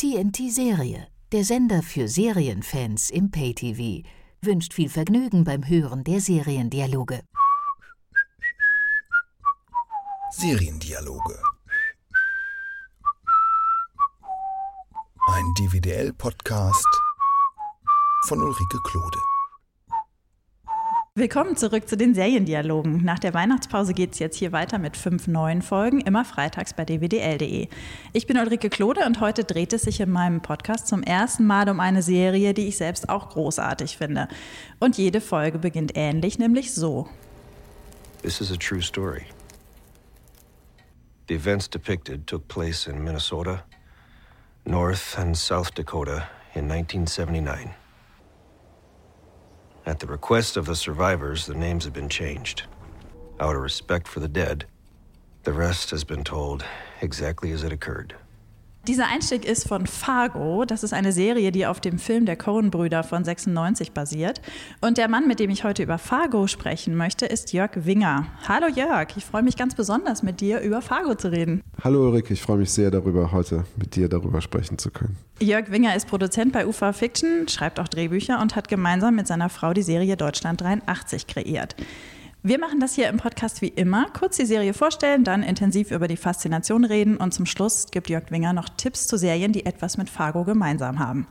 TNT Serie, der Sender für Serienfans im Pay-TV, wünscht viel Vergnügen beim Hören der Seriendialoge. Seriendialoge. Ein DVDL-Podcast von Ulrike Klode. Willkommen zurück zu den Seriendialogen. Nach der Weihnachtspause geht es jetzt hier weiter mit fünf neuen Folgen, immer freitags bei dwdl.de. Ich bin Ulrike Klode und heute dreht es sich in meinem Podcast zum ersten Mal um eine Serie, die ich selbst auch großartig finde. Und jede Folge beginnt ähnlich, nämlich so. This is a true story. The events depicted took place in Minnesota, North and South Dakota in 1979. At the request of the survivors, the names have been changed. Out of respect for the dead, the rest has been told exactly as it occurred. Dieser Einstieg ist von Fargo. Das ist eine Serie, die auf dem Film der Coen-Brüder von 96 basiert. Und der Mann, mit dem ich heute über Fargo sprechen möchte, ist Jörg Winger. Hallo Jörg, ich freue mich ganz besonders, mit dir über Fargo zu reden. Hallo Ulrike, ich freue mich sehr darüber, heute mit dir darüber sprechen zu können. Jörg Winger ist Produzent bei UFA Fiction, schreibt auch Drehbücher und hat gemeinsam mit seiner Frau die Serie Deutschland 83 kreiert. Wir machen das hier im Podcast wie immer. Kurz die Serie vorstellen, dann intensiv über die Faszination reden und zum Schluss gibt Jörg Winger noch Tipps zu Serien, die etwas mit Fargo gemeinsam haben.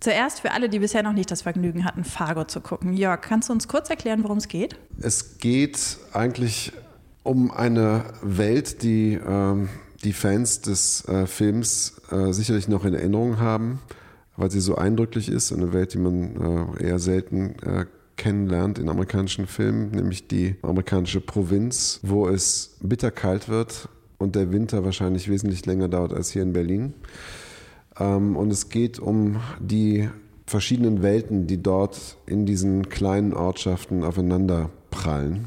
Zuerst für alle, die bisher noch nicht das Vergnügen hatten, Fargo zu gucken. Jörg, kannst du uns kurz erklären, worum es geht? Es geht eigentlich um eine Welt, die äh, die Fans des äh, Films äh, sicherlich noch in Erinnerung haben, weil sie so eindrücklich ist. Eine Welt, die man äh, eher selten äh, kennenlernt in amerikanischen Filmen, nämlich die amerikanische Provinz, wo es bitterkalt wird und der Winter wahrscheinlich wesentlich länger dauert als hier in Berlin. Ähm, und es geht um die verschiedenen Welten, die dort in diesen kleinen Ortschaften aufeinander prallen.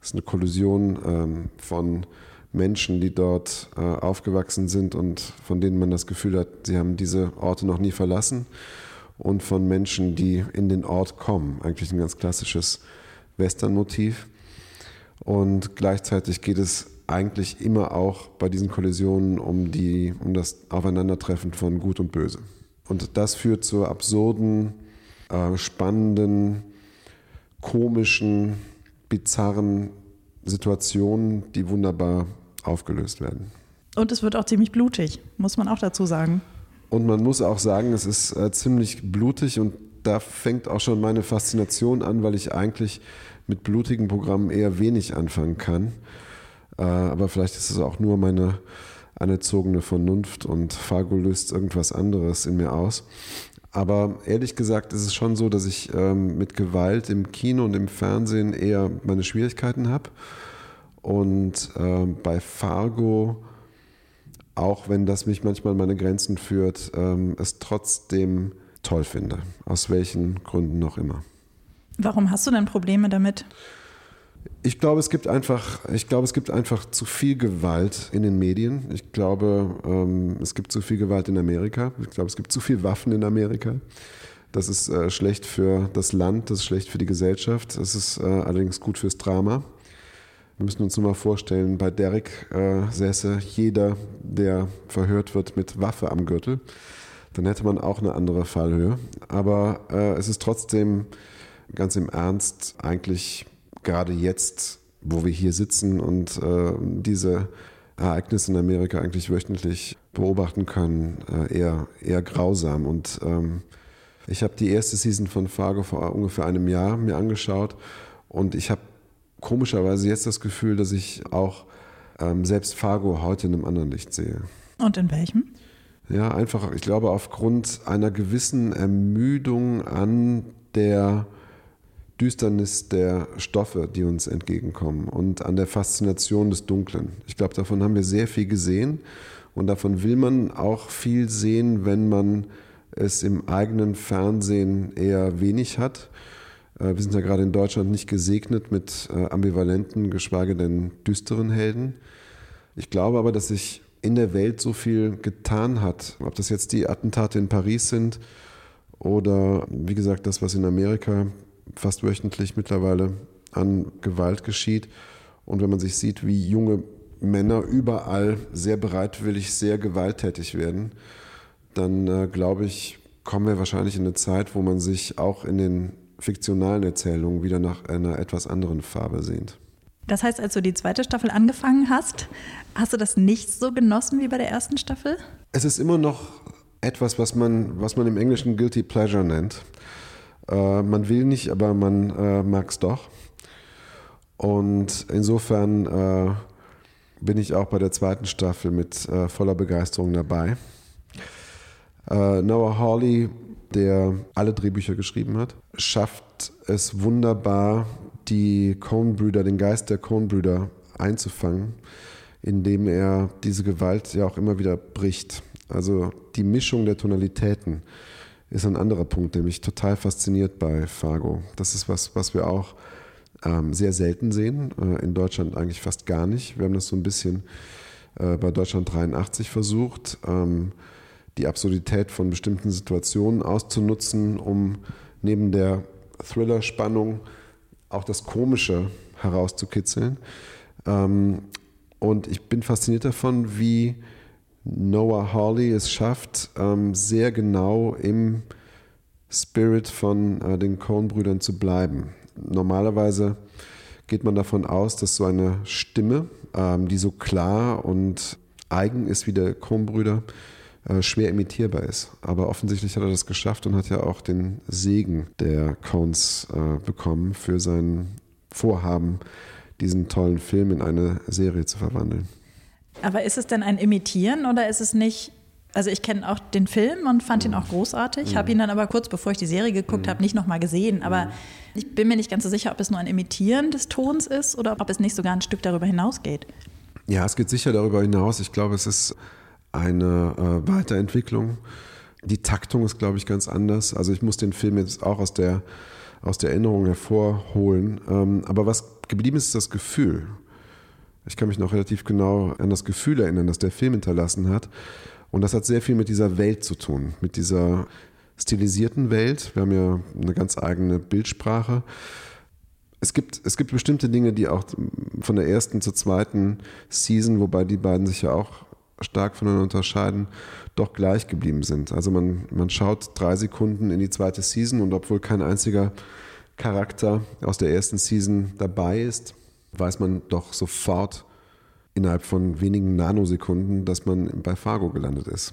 Es ist eine Kollision ähm, von Menschen, die dort äh, aufgewachsen sind und von denen man das Gefühl hat, sie haben diese Orte noch nie verlassen und von Menschen, die in den Ort kommen. Eigentlich ein ganz klassisches Western-Motiv. Und gleichzeitig geht es eigentlich immer auch bei diesen Kollisionen um, die, um das Aufeinandertreffen von Gut und Böse. Und das führt zu absurden, äh, spannenden, komischen, bizarren Situationen, die wunderbar aufgelöst werden. Und es wird auch ziemlich blutig, muss man auch dazu sagen. Und man muss auch sagen, es ist äh, ziemlich blutig und da fängt auch schon meine Faszination an, weil ich eigentlich mit blutigen Programmen eher wenig anfangen kann. Äh, aber vielleicht ist es auch nur meine anerzogene Vernunft und Fargo löst irgendwas anderes in mir aus. Aber ehrlich gesagt ist es schon so, dass ich ähm, mit Gewalt im Kino und im Fernsehen eher meine Schwierigkeiten habe. Und äh, bei Fargo auch wenn das mich manchmal an meine Grenzen führt, ähm, es trotzdem toll finde. Aus welchen Gründen noch immer. Warum hast du denn Probleme damit? Ich glaube, es gibt einfach, ich glaube, es gibt einfach zu viel Gewalt in den Medien. Ich glaube, ähm, es gibt zu viel Gewalt in Amerika. Ich glaube, es gibt zu viel Waffen in Amerika. Das ist äh, schlecht für das Land, das ist schlecht für die Gesellschaft. Das ist äh, allerdings gut fürs Drama. Wir müssen uns nur mal vorstellen, bei Derek äh, säße jeder, der verhört wird, mit Waffe am Gürtel. Dann hätte man auch eine andere Fallhöhe. Aber äh, es ist trotzdem ganz im Ernst eigentlich gerade jetzt, wo wir hier sitzen und äh, diese Ereignisse in Amerika eigentlich wöchentlich beobachten können, äh, eher, eher grausam. Und ähm, ich habe die erste Season von Fargo vor ungefähr einem Jahr mir angeschaut und ich habe komischerweise jetzt das Gefühl, dass ich auch ähm, selbst Fargo heute in einem anderen Licht sehe. Und in welchem? Ja, einfach, ich glaube, aufgrund einer gewissen Ermüdung an der Düsternis der Stoffe, die uns entgegenkommen und an der Faszination des Dunklen. Ich glaube, davon haben wir sehr viel gesehen und davon will man auch viel sehen, wenn man es im eigenen Fernsehen eher wenig hat. Äh, wir sind ja gerade in Deutschland nicht gesegnet mit äh, ambivalenten, geschweige denn düsteren Helden. Ich glaube aber, dass sich in der Welt so viel getan hat. Ob das jetzt die Attentate in Paris sind oder wie gesagt das, was in Amerika fast wöchentlich mittlerweile an Gewalt geschieht. Und wenn man sich sieht, wie junge Männer überall sehr bereitwillig, sehr gewalttätig werden, dann äh, glaube ich, kommen wir wahrscheinlich in eine Zeit, wo man sich auch in den fiktionalen Erzählungen wieder nach einer etwas anderen Farbe sehnt. Das heißt, als du die zweite Staffel angefangen hast, hast du das nicht so genossen wie bei der ersten Staffel? Es ist immer noch etwas, was man, was man im Englischen Guilty Pleasure nennt. Äh, man will nicht, aber man äh, mag es doch. Und insofern äh, bin ich auch bei der zweiten Staffel mit äh, voller Begeisterung dabei. Äh, Noah Hawley, der alle Drehbücher geschrieben hat, schafft es wunderbar, die Coen-Brüder, den Geist der Coen-Brüder einzufangen, indem er diese Gewalt ja auch immer wieder bricht. Also die Mischung der Tonalitäten ist ein anderer Punkt, der mich total fasziniert bei Fargo. Das ist was, was wir auch ähm, sehr selten sehen, äh, in Deutschland eigentlich fast gar nicht. Wir haben das so ein bisschen äh, bei Deutschland 83 versucht, ähm, die Absurdität von bestimmten Situationen auszunutzen, um neben der Thriller-Spannung auch das Komische herauszukitzeln. Ähm, und ich bin fasziniert davon, wie Noah Hawley es schafft, ähm, sehr genau im Spirit von äh, den Coen-Brüdern zu bleiben. Normalerweise geht man davon aus, dass so eine Stimme, ähm, die so klar und eigen ist wie der Coen-Brüder, äh, schwer imitierbar ist. Aber offensichtlich hat er das geschafft und hat ja auch den Segen der Coens äh, bekommen für sein Vorhaben, diesen tollen Film in eine Serie zu verwandeln. Aber ist es denn ein Imitieren oder ist es nicht also ich kenne auch den Film und fand ihn auch großartig, habe ihn dann aber kurz bevor ich die Serie geguckt habe, nicht nochmal gesehen. Aber ich bin mir nicht ganz so sicher, ob es nur ein Imitieren des Tons ist oder ob es nicht sogar ein Stück darüber hinausgeht. Ja, es geht sicher darüber hinaus. Ich glaube, es ist eine äh, Weiterentwicklung. Die Taktung ist, glaube ich, ganz anders. Also ich muss den Film jetzt auch aus der, aus der Erinnerung hervorholen. Ähm, aber was geblieben ist, ist das Gefühl. Ich kann mich noch relativ genau an das Gefühl erinnern, das der Film hinterlassen hat. Und das hat sehr viel mit dieser Welt zu tun, mit dieser stilisierten Welt. Wir haben ja eine ganz eigene Bildsprache. Es gibt, es gibt bestimmte Dinge, die auch von der ersten zur zweiten Season, wobei die beiden sich ja auch stark voneinander unterscheiden, doch gleich geblieben sind. Also man, man schaut drei Sekunden in die zweite Season und obwohl kein einziger Charakter aus der ersten Season dabei ist, weiß man doch sofort innerhalb von wenigen Nanosekunden, dass man bei Fargo gelandet ist.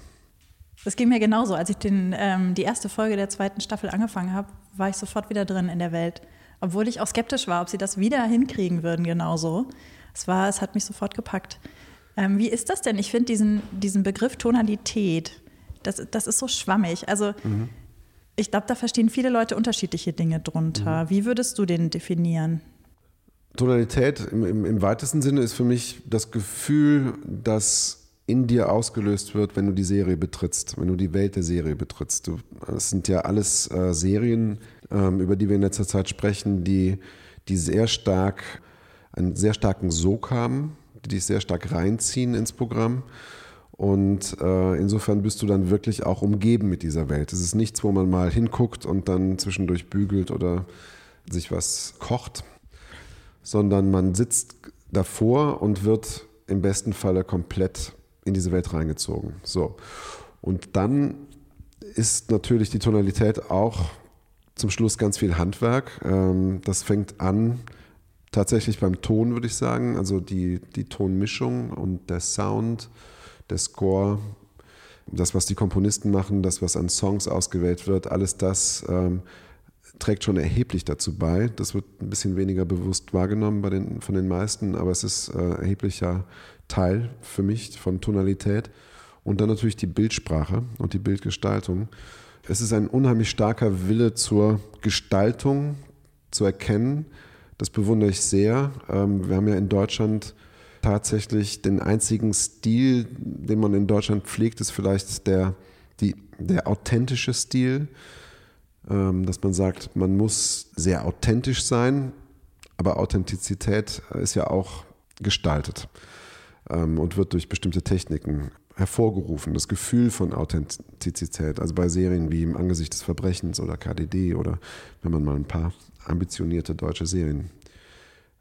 Das ging mir genauso. Als ich den, ähm, die erste Folge der zweiten Staffel angefangen habe, war ich sofort wieder drin in der Welt. Obwohl ich auch skeptisch war, ob sie das wieder hinkriegen würden, genauso. Es war, es hat mich sofort gepackt. Ähm, wie ist das denn? Ich finde diesen, diesen Begriff Tonalität, das, das ist so schwammig. Also mhm. ich glaube, da verstehen viele Leute unterschiedliche Dinge drunter. Mhm. Wie würdest du den definieren? Tonalität im, im, im, weitesten Sinne ist für mich das Gefühl, das in dir ausgelöst wird, wenn du die Serie betrittst, wenn du die Welt der Serie betrittst. Es sind ja alles äh, Serien, ähm, über die wir in letzter Zeit sprechen, die, die sehr stark, einen sehr starken Sog haben, die dich sehr stark reinziehen ins Programm. Und äh, insofern bist du dann wirklich auch umgeben mit dieser Welt. Es ist nichts, wo man mal hinguckt und dann zwischendurch bügelt oder sich was kocht, sondern man sitzt davor und wird im besten Falle komplett in diese Welt reingezogen. So. Und dann ist natürlich die Tonalität auch zum Schluss ganz viel Handwerk. Ähm, das fängt an tatsächlich beim Ton, würde ich sagen. Also die, die Tonmischung und der Sound, der Score, das, was die Komponisten machen, das, was an Songs ausgewählt wird, alles das ähm, trägt schon erheblich dazu bei. Das wird ein bisschen weniger bewusst wahrgenommen bei den, von den meisten, aber es ist äh, erheblicher Teil für mich von Tonalität. Und dann natürlich die Bildsprache und die Bildgestaltung. Es ist ein unheimlich starker Wille zur Gestaltung zu erkennen, das bewundere ich sehr. Ähm, wir haben ja in Deutschland tatsächlich den einzigen Stil, den man in Deutschland pflegt, ist vielleicht der, die, der authentische Stil. Ähm, dass man sagt, man muss sehr authentisch sein, aber Authentizität ist ja auch gestaltet ähm, und wird durch bestimmte Techniken hervorgerufen. Das Gefühl von Authentizität, also bei Serien wie im Angesicht des Verbrechens oder KDD oder wenn man mal ein paar ambitionierte deutsche Serien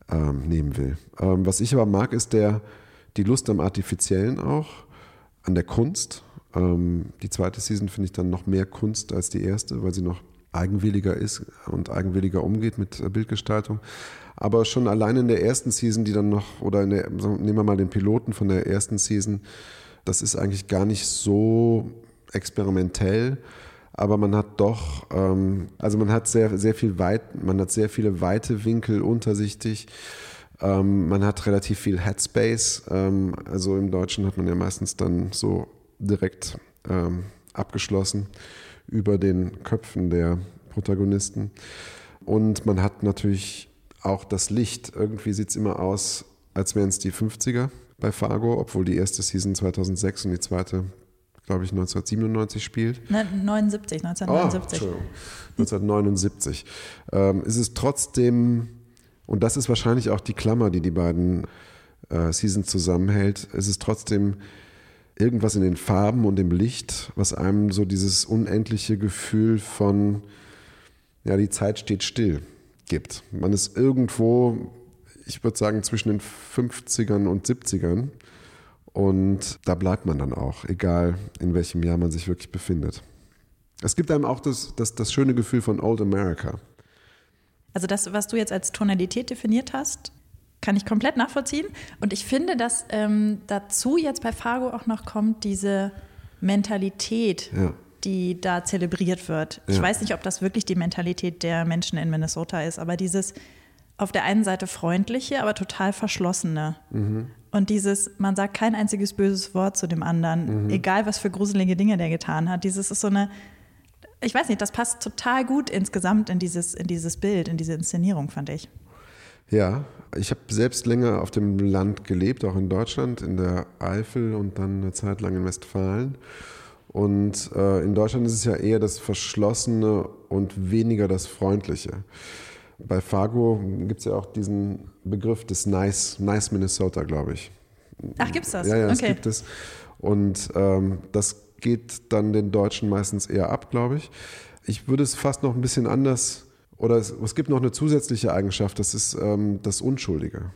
ähm, nehmen will. Ähm, was ich aber mag, ist der, die Lust am Artifiziellen auch, an der Kunst, Ähm, die zweite Season finde ich dann noch mehr Kunst als die erste, weil sie noch eigenwilliger ist und eigenwilliger umgeht mit äh, Bildgestaltung. Aber schon allein in der ersten Season, die dann noch, oder der, nehmen wir mal den Piloten von der ersten Season, das ist eigentlich gar nicht so experimentell, aber man hat doch, ähm, also man hat sehr, sehr viel weit, man hat sehr viele weite Winkel untersichtig. Ähm, man hat relativ viel Headspace. Ähm, also im Deutschen hat man ja meistens dann so direkt ähm, abgeschlossen über den Köpfen der Protagonisten. Und man hat natürlich auch das Licht. Irgendwie sieht es immer aus, als wären es die 50er bei Fargo, obwohl die erste Season 2006 und die zweite, glaube ich, 1997 spielt. Ne, 79, 1979. Oh, 1979. Ähm, ist es trotzdem, und das ist wahrscheinlich auch die Klammer, die die beiden äh, Seasons zusammenhält, ist es trotzdem irgendwas in den Farben und im Licht, was einem so dieses unendliche Gefühl von, ja, die Zeit steht still gibt. Man ist irgendwo, ich würde sagen, zwischen den 50ern und 70ern und da bleibt man dann auch, egal in welchem Jahr man sich wirklich befindet. Es gibt einem auch das, das, das schöne Gefühl von Old America. Also das, was du jetzt als Tonalität definiert hast, kann ich komplett nachvollziehen. Und ich finde, dass ähm, dazu jetzt bei Fargo auch noch kommt diese Mentalität, ja. die da zelebriert wird. Ja. Ich weiß nicht, ob das wirklich die Mentalität der Menschen in Minnesota ist, aber dieses auf der einen Seite freundliche, aber total verschlossene. Mhm. Und dieses, man sagt kein einziges böses Wort zu dem anderen, mhm. egal was für gruselige Dinge der getan hat. Dieses ist so eine, ich weiß nicht, das passt total gut insgesamt in dieses, in dieses Bild, in diese Inszenierung, fand ich. Ja, ich habe selbst länger auf dem Land gelebt, auch in Deutschland, in der Eifel und dann eine Zeit lang in Westfalen. Und äh, in Deutschland ist es ja eher das Verschlossene und weniger das Freundliche. Bei Fargo gibt es ja auch diesen Begriff des Nice, nice Minnesota, glaube ich. Ach, gibt es das? Ja, ja, das gibt es. Und ähm, das geht dann den Deutschen meistens eher ab, glaube ich. Ich würde es fast noch ein bisschen anders oder es, es gibt noch eine zusätzliche Eigenschaft, das ist ähm, das Unschuldige.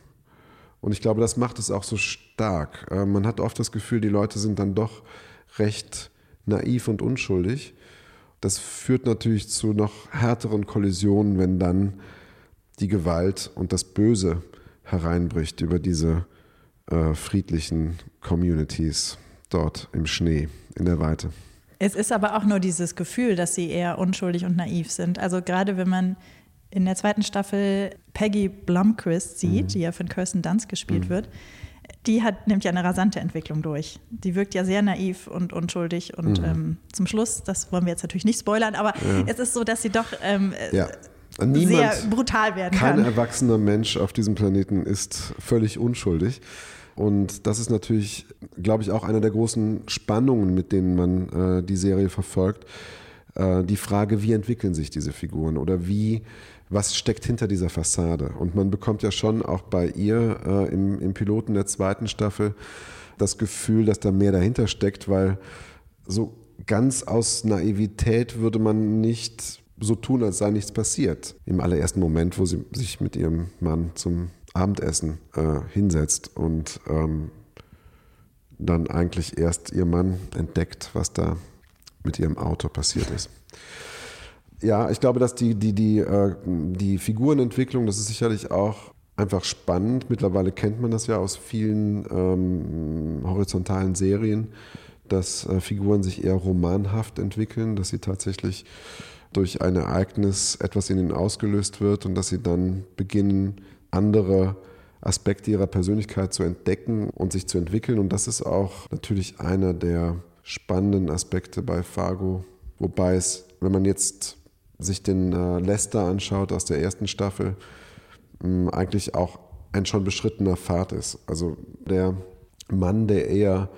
Und ich glaube, das macht es auch so stark. Äh, man hat oft das Gefühl, die Leute sind dann doch recht naiv und unschuldig. Das führt natürlich zu noch härteren Kollisionen, wenn dann die Gewalt und das Böse hereinbricht über diese äh, friedlichen Communities dort im Schnee, in der Weite. Es ist aber auch nur dieses Gefühl, dass sie eher unschuldig und naiv sind. Also gerade wenn man in der zweiten Staffel Peggy Blumquist sieht, mhm. die ja von Kirsten Dunst gespielt mhm. wird, die hat nämlich eine rasante Entwicklung durch. Die wirkt ja sehr naiv und unschuldig und mhm. ähm, zum Schluss, das wollen wir jetzt natürlich nicht spoilern, aber ja. es ist so, dass sie doch ähm, ja. Niemand, sehr brutal werden kein kann. Kein erwachsener Mensch auf diesem Planeten ist völlig unschuldig. Und das ist natürlich, glaube ich, auch eine der großen Spannungen, mit denen man äh, die Serie verfolgt. Äh, die Frage, wie entwickeln sich diese Figuren oder wie, was steckt hinter dieser Fassade? Und man bekommt ja schon auch bei ihr äh, im, im Piloten der zweiten Staffel das Gefühl, dass da mehr dahinter steckt, weil so ganz aus Naivität würde man nicht so tun, als sei nichts passiert. Im allerersten Moment, wo sie sich mit ihrem Mann zum Abendessen äh, hinsetzt und ähm, dann eigentlich erst ihr Mann entdeckt, was da mit ihrem Auto passiert ist. Ja, ich glaube, dass die, die, die, äh, die Figurenentwicklung, das ist sicherlich auch einfach spannend. Mittlerweile kennt man das ja aus vielen ähm, horizontalen Serien, dass äh, Figuren sich eher romanhaft entwickeln, dass sie tatsächlich durch ein Ereignis etwas in ihnen ausgelöst wird und dass sie dann beginnen, andere Aspekte ihrer Persönlichkeit zu entdecken und sich zu entwickeln. Und das ist auch natürlich einer der spannenden Aspekte bei Fargo. Wobei es, wenn man jetzt sich den äh, Lester anschaut aus der ersten Staffel, mh, eigentlich auch ein schon beschrittener Pfad ist. Also der Mann, der eher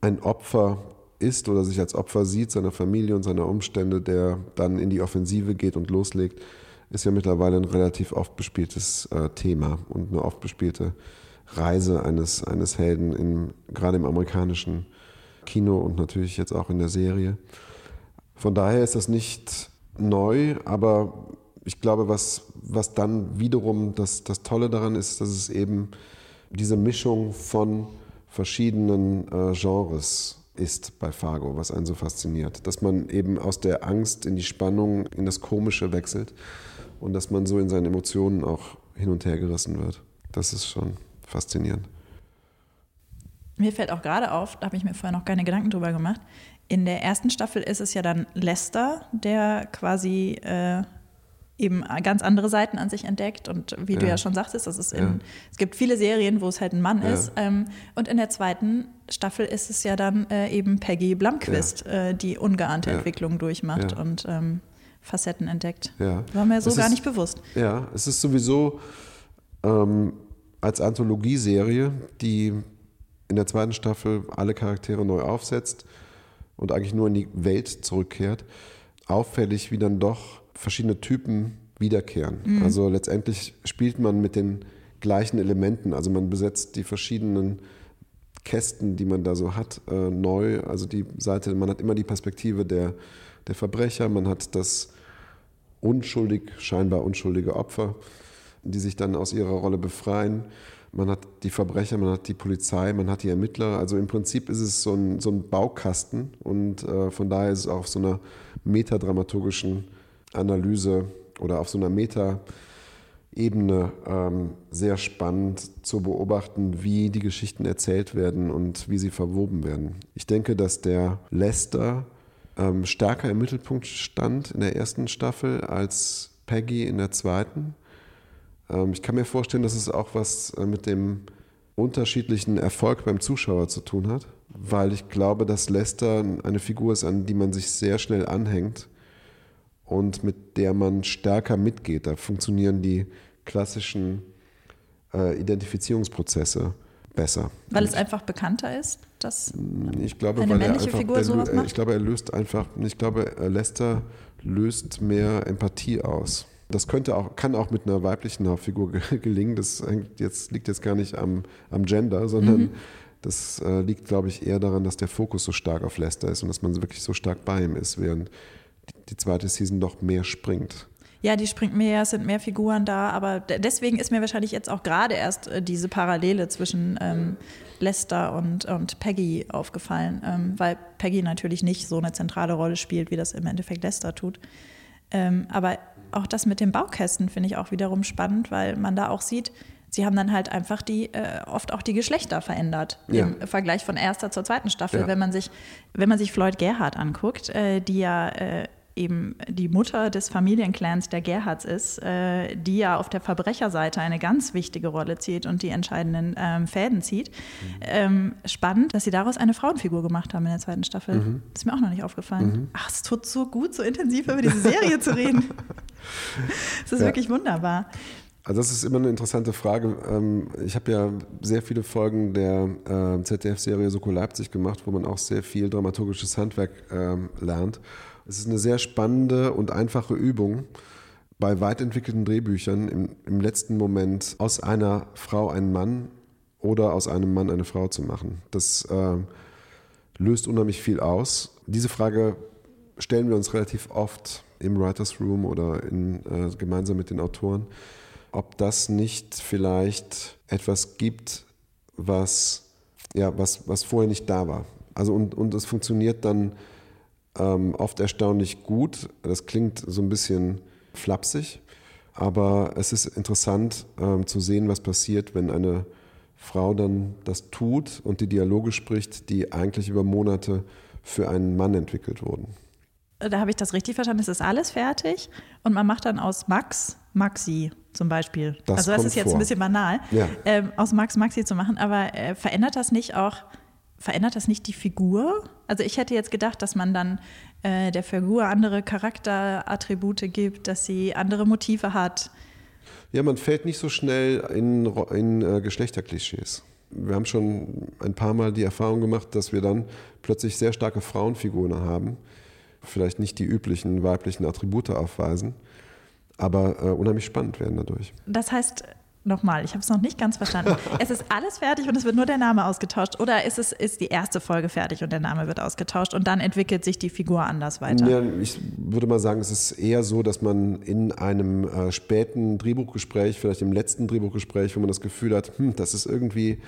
ein Opfer ist oder sich als Opfer sieht seiner Familie und seiner Umstände, der dann in die Offensive geht und loslegt, ist ja mittlerweile ein relativ oft bespieltes äh, Thema und eine oft bespielte Reise eines, eines Helden, in, gerade im amerikanischen Kino und natürlich jetzt auch in der Serie. Von daher ist das nicht neu, aber ich glaube, was, was dann wiederum das, das Tolle daran ist, dass es eben diese Mischung von verschiedenen äh, Genres ist bei Fargo, was einen so fasziniert. Dass man eben aus der Angst in die Spannung, in das Komische wechselt und dass man so in seinen Emotionen auch hin und her gerissen wird. Das ist schon faszinierend. Mir fällt auch gerade auf, da habe ich mir vorher noch keine Gedanken drüber gemacht. In der ersten Staffel ist es ja dann Lester, der quasi äh, eben ganz andere Seiten an sich entdeckt. Und wie ja. du ja schon sagtest, das ist in, ja. es gibt viele Serien, wo es halt ein Mann ja. ist. Ähm, und in der zweiten Staffel ist es ja dann äh, eben Peggy Blumquist, äh, die ungeahnte Entwicklung durchmacht und ähm, Facetten entdeckt. Ja. War mir so es gar ist, nicht bewusst. Ja, es ist sowieso ähm, als Anthologieserie, die in der zweiten Staffel alle Charaktere neu aufsetzt und eigentlich nur in die Welt zurückkehrt, auffällig, wie dann doch verschiedene Typen wiederkehren. Mhm. Also letztendlich spielt man mit den gleichen Elementen. Also man besetzt die verschiedenen Kästen, die man da so hat, äh, neu. Also die Seite, man hat immer die Perspektive der, der Verbrecher, man hat das unschuldig, scheinbar unschuldige Opfer, die sich dann aus ihrer Rolle befreien. Man hat die Verbrecher, man hat die Polizei, man hat die Ermittler. Also im Prinzip ist es so ein, so ein Baukasten und äh, von daher ist es auf so einer metadramaturgischen Analyse oder auf so einer Meta-Ebene ähm, sehr spannend zu beobachten, wie die Geschichten erzählt werden und wie sie verwoben werden. Ich denke, dass der Lester ähm, stärker im Mittelpunkt stand in der ersten Staffel als Peggy in der zweiten. Ähm, ich kann mir vorstellen, dass es auch was äh, mit dem unterschiedlichen Erfolg beim Zuschauer zu tun hat, weil ich glaube, dass Lester eine Figur ist, an die man sich sehr schnell anhängt und mit der man stärker mitgeht. Da funktionieren die klassischen äh, Identifizierungsprozesse besser. Weil es einfach bekannter ist, dass ich glaube, eine männliche einfach, Figur sowas macht? Ich glaube, er löst einfach, ich glaube, Lester löst mehr Empathie aus. Das könnte auch, kann auch mit einer weiblichen Hauptfigur gelingen. Das jetzt, liegt jetzt gar nicht am, am Gender, sondern mhm. das äh, liegt, glaube ich, eher daran, dass der Fokus so stark auf Lester ist und dass man wirklich so stark bei ihm ist, während die zweite Season doch mehr springt. Ja, die springt mehr, es sind mehr Figuren da, aber deswegen ist mir wahrscheinlich jetzt auch gerade erst äh, diese Parallele zwischen ähm, Lester und, und Peggy aufgefallen, ähm, weil Peggy natürlich nicht so eine zentrale Rolle spielt, wie das im Endeffekt Lester tut. Ähm, aber auch das mit den Baukästen finde ich auch wiederum spannend, weil man da auch sieht, sie haben dann halt einfach die äh, oft auch die Geschlechter verändert ja. im Vergleich von erster zur zweiten Staffel. Ja. Wenn man sich wenn man sich Floyd Gerhardt anguckt, äh, die ja äh, eben die Mutter des Familienclans der Gerhards ist, äh, die ja auf der Verbrecherseite eine ganz wichtige Rolle zieht und die entscheidenden ähm, Fäden zieht. Mhm. Ähm, spannend, dass sie daraus eine Frauenfigur gemacht haben in der zweiten Staffel. Mhm. Ist mir auch noch nicht aufgefallen. Mhm. Ach, es tut so gut, so intensiv über diese Serie zu reden. Es ist ja. wirklich wunderbar. Also das ist immer eine interessante Frage. Ähm, ich habe ja sehr viele Folgen der äh, ZDF-Serie Soko Leipzig gemacht, wo man auch sehr viel dramaturgisches Handwerk ähm, lernt. Es ist eine sehr spannende und einfache Übung, bei weit entwickelten Drehbüchern im, im letzten Moment aus einer Frau einen Mann oder aus einem Mann eine Frau zu machen. Das äh, löst unheimlich viel aus. Diese Frage stellen wir uns relativ oft im Writers Room oder in, äh, gemeinsam mit den Autoren, ob das nicht vielleicht etwas gibt, was, ja, was, was vorher nicht da war. Also und, und es funktioniert dann ähm, oft erstaunlich gut. Das klingt so ein bisschen flapsig, aber es ist interessant ähm, zu sehen, was passiert, wenn eine Frau dann das tut und die Dialoge spricht, die eigentlich über Monate für einen Mann entwickelt wurden. Da habe ich das richtig verstanden. Es ist alles fertig und man macht dann aus Max Maxi zum Beispiel. Das also das ist jetzt vor. ein bisschen banal, ja. ähm, aus Max Maxi zu machen, aber äh, verändert das nicht auch verändert das nicht die Figur? Also ich hätte jetzt gedacht, dass man dann äh, der Figur andere Charakterattribute gibt, dass sie andere Motive hat. Ja, man fällt nicht so schnell in, in äh, Geschlechterklischees. Wir haben schon ein paar Mal die Erfahrung gemacht, dass wir dann plötzlich sehr starke Frauenfiguren haben, vielleicht nicht die üblichen weiblichen Attribute aufweisen, aber äh, unheimlich spannend werden dadurch. Das heißt, Nochmal, ich habe es noch nicht ganz verstanden. es ist alles fertig und es wird nur der Name ausgetauscht oder ist es ist die erste Folge fertig und der Name wird ausgetauscht und dann entwickelt sich die Figur anders weiter? Ja, ich würde mal sagen, es ist eher so, dass man in einem äh, späten Drehbuchgespräch, vielleicht im letzten Drehbuchgespräch, wo man das Gefühl hat, hm, das ist irgendwie,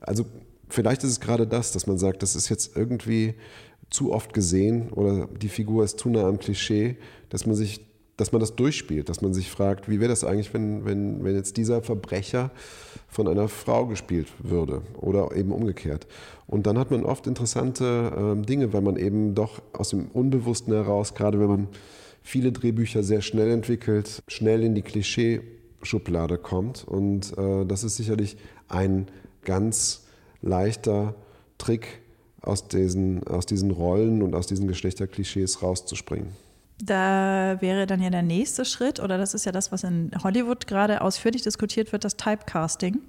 also vielleicht ist es gerade das, dass man sagt, das ist jetzt irgendwie zu oft gesehen oder die Figur ist zu nah am Klischee, dass man sich, dass man das durchspielt, dass man sich fragt, wie wäre das eigentlich, wenn, wenn, wenn jetzt dieser Verbrecher von einer Frau gespielt würde oder eben umgekehrt. Und dann hat man oft interessante äh, Dinge, weil man eben doch aus dem Unbewussten heraus, gerade wenn man viele Drehbücher sehr schnell entwickelt, schnell in die Klischeeschublade kommt. Und äh, das ist sicherlich ein ganz leichter Trick, aus diesen, aus diesen Rollen und aus diesen Geschlechterklischees rauszuspringen. Da wäre dann ja der nächste Schritt, oder das ist ja das, was in Hollywood gerade ausführlich diskutiert wird, das Typecasting.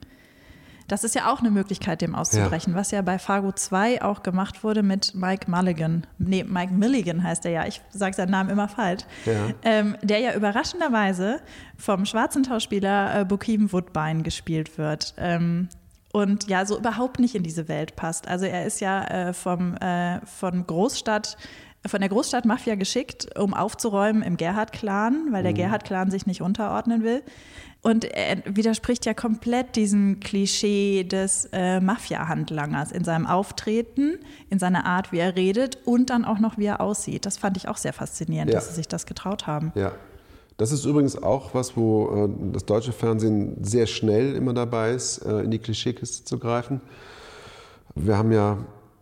Das ist ja auch eine Möglichkeit, dem auszubrechen, ja. was ja bei Fargo 2 auch gemacht wurde mit Mike Mulligan. Nee, Mike Milligan heißt er ja. Ich sage seinen Namen immer falsch. Ja. Ähm, der ja überraschenderweise vom schwarzen Schauspieler äh, Bokeem Woodbine gespielt wird. Ähm, und ja, so überhaupt nicht in diese Welt passt. Also er ist ja äh, vom, äh, von Großstadt von der Großstadt Mafia geschickt, um aufzuräumen im Gerhard-Clan, weil der mhm. Gerhard-Clan sich nicht unterordnen will. Und er widerspricht ja komplett diesem Klischee des äh, Mafia-Handlangers in seinem Auftreten, in seiner Art, wie er redet und dann auch noch, wie er aussieht. Das fand ich auch sehr faszinierend, ja. dass sie sich das getraut haben. Ja, das ist übrigens auch was, wo äh, das deutsche Fernsehen sehr schnell immer dabei ist, äh, in die Klischeekiste zu greifen. Wir haben ja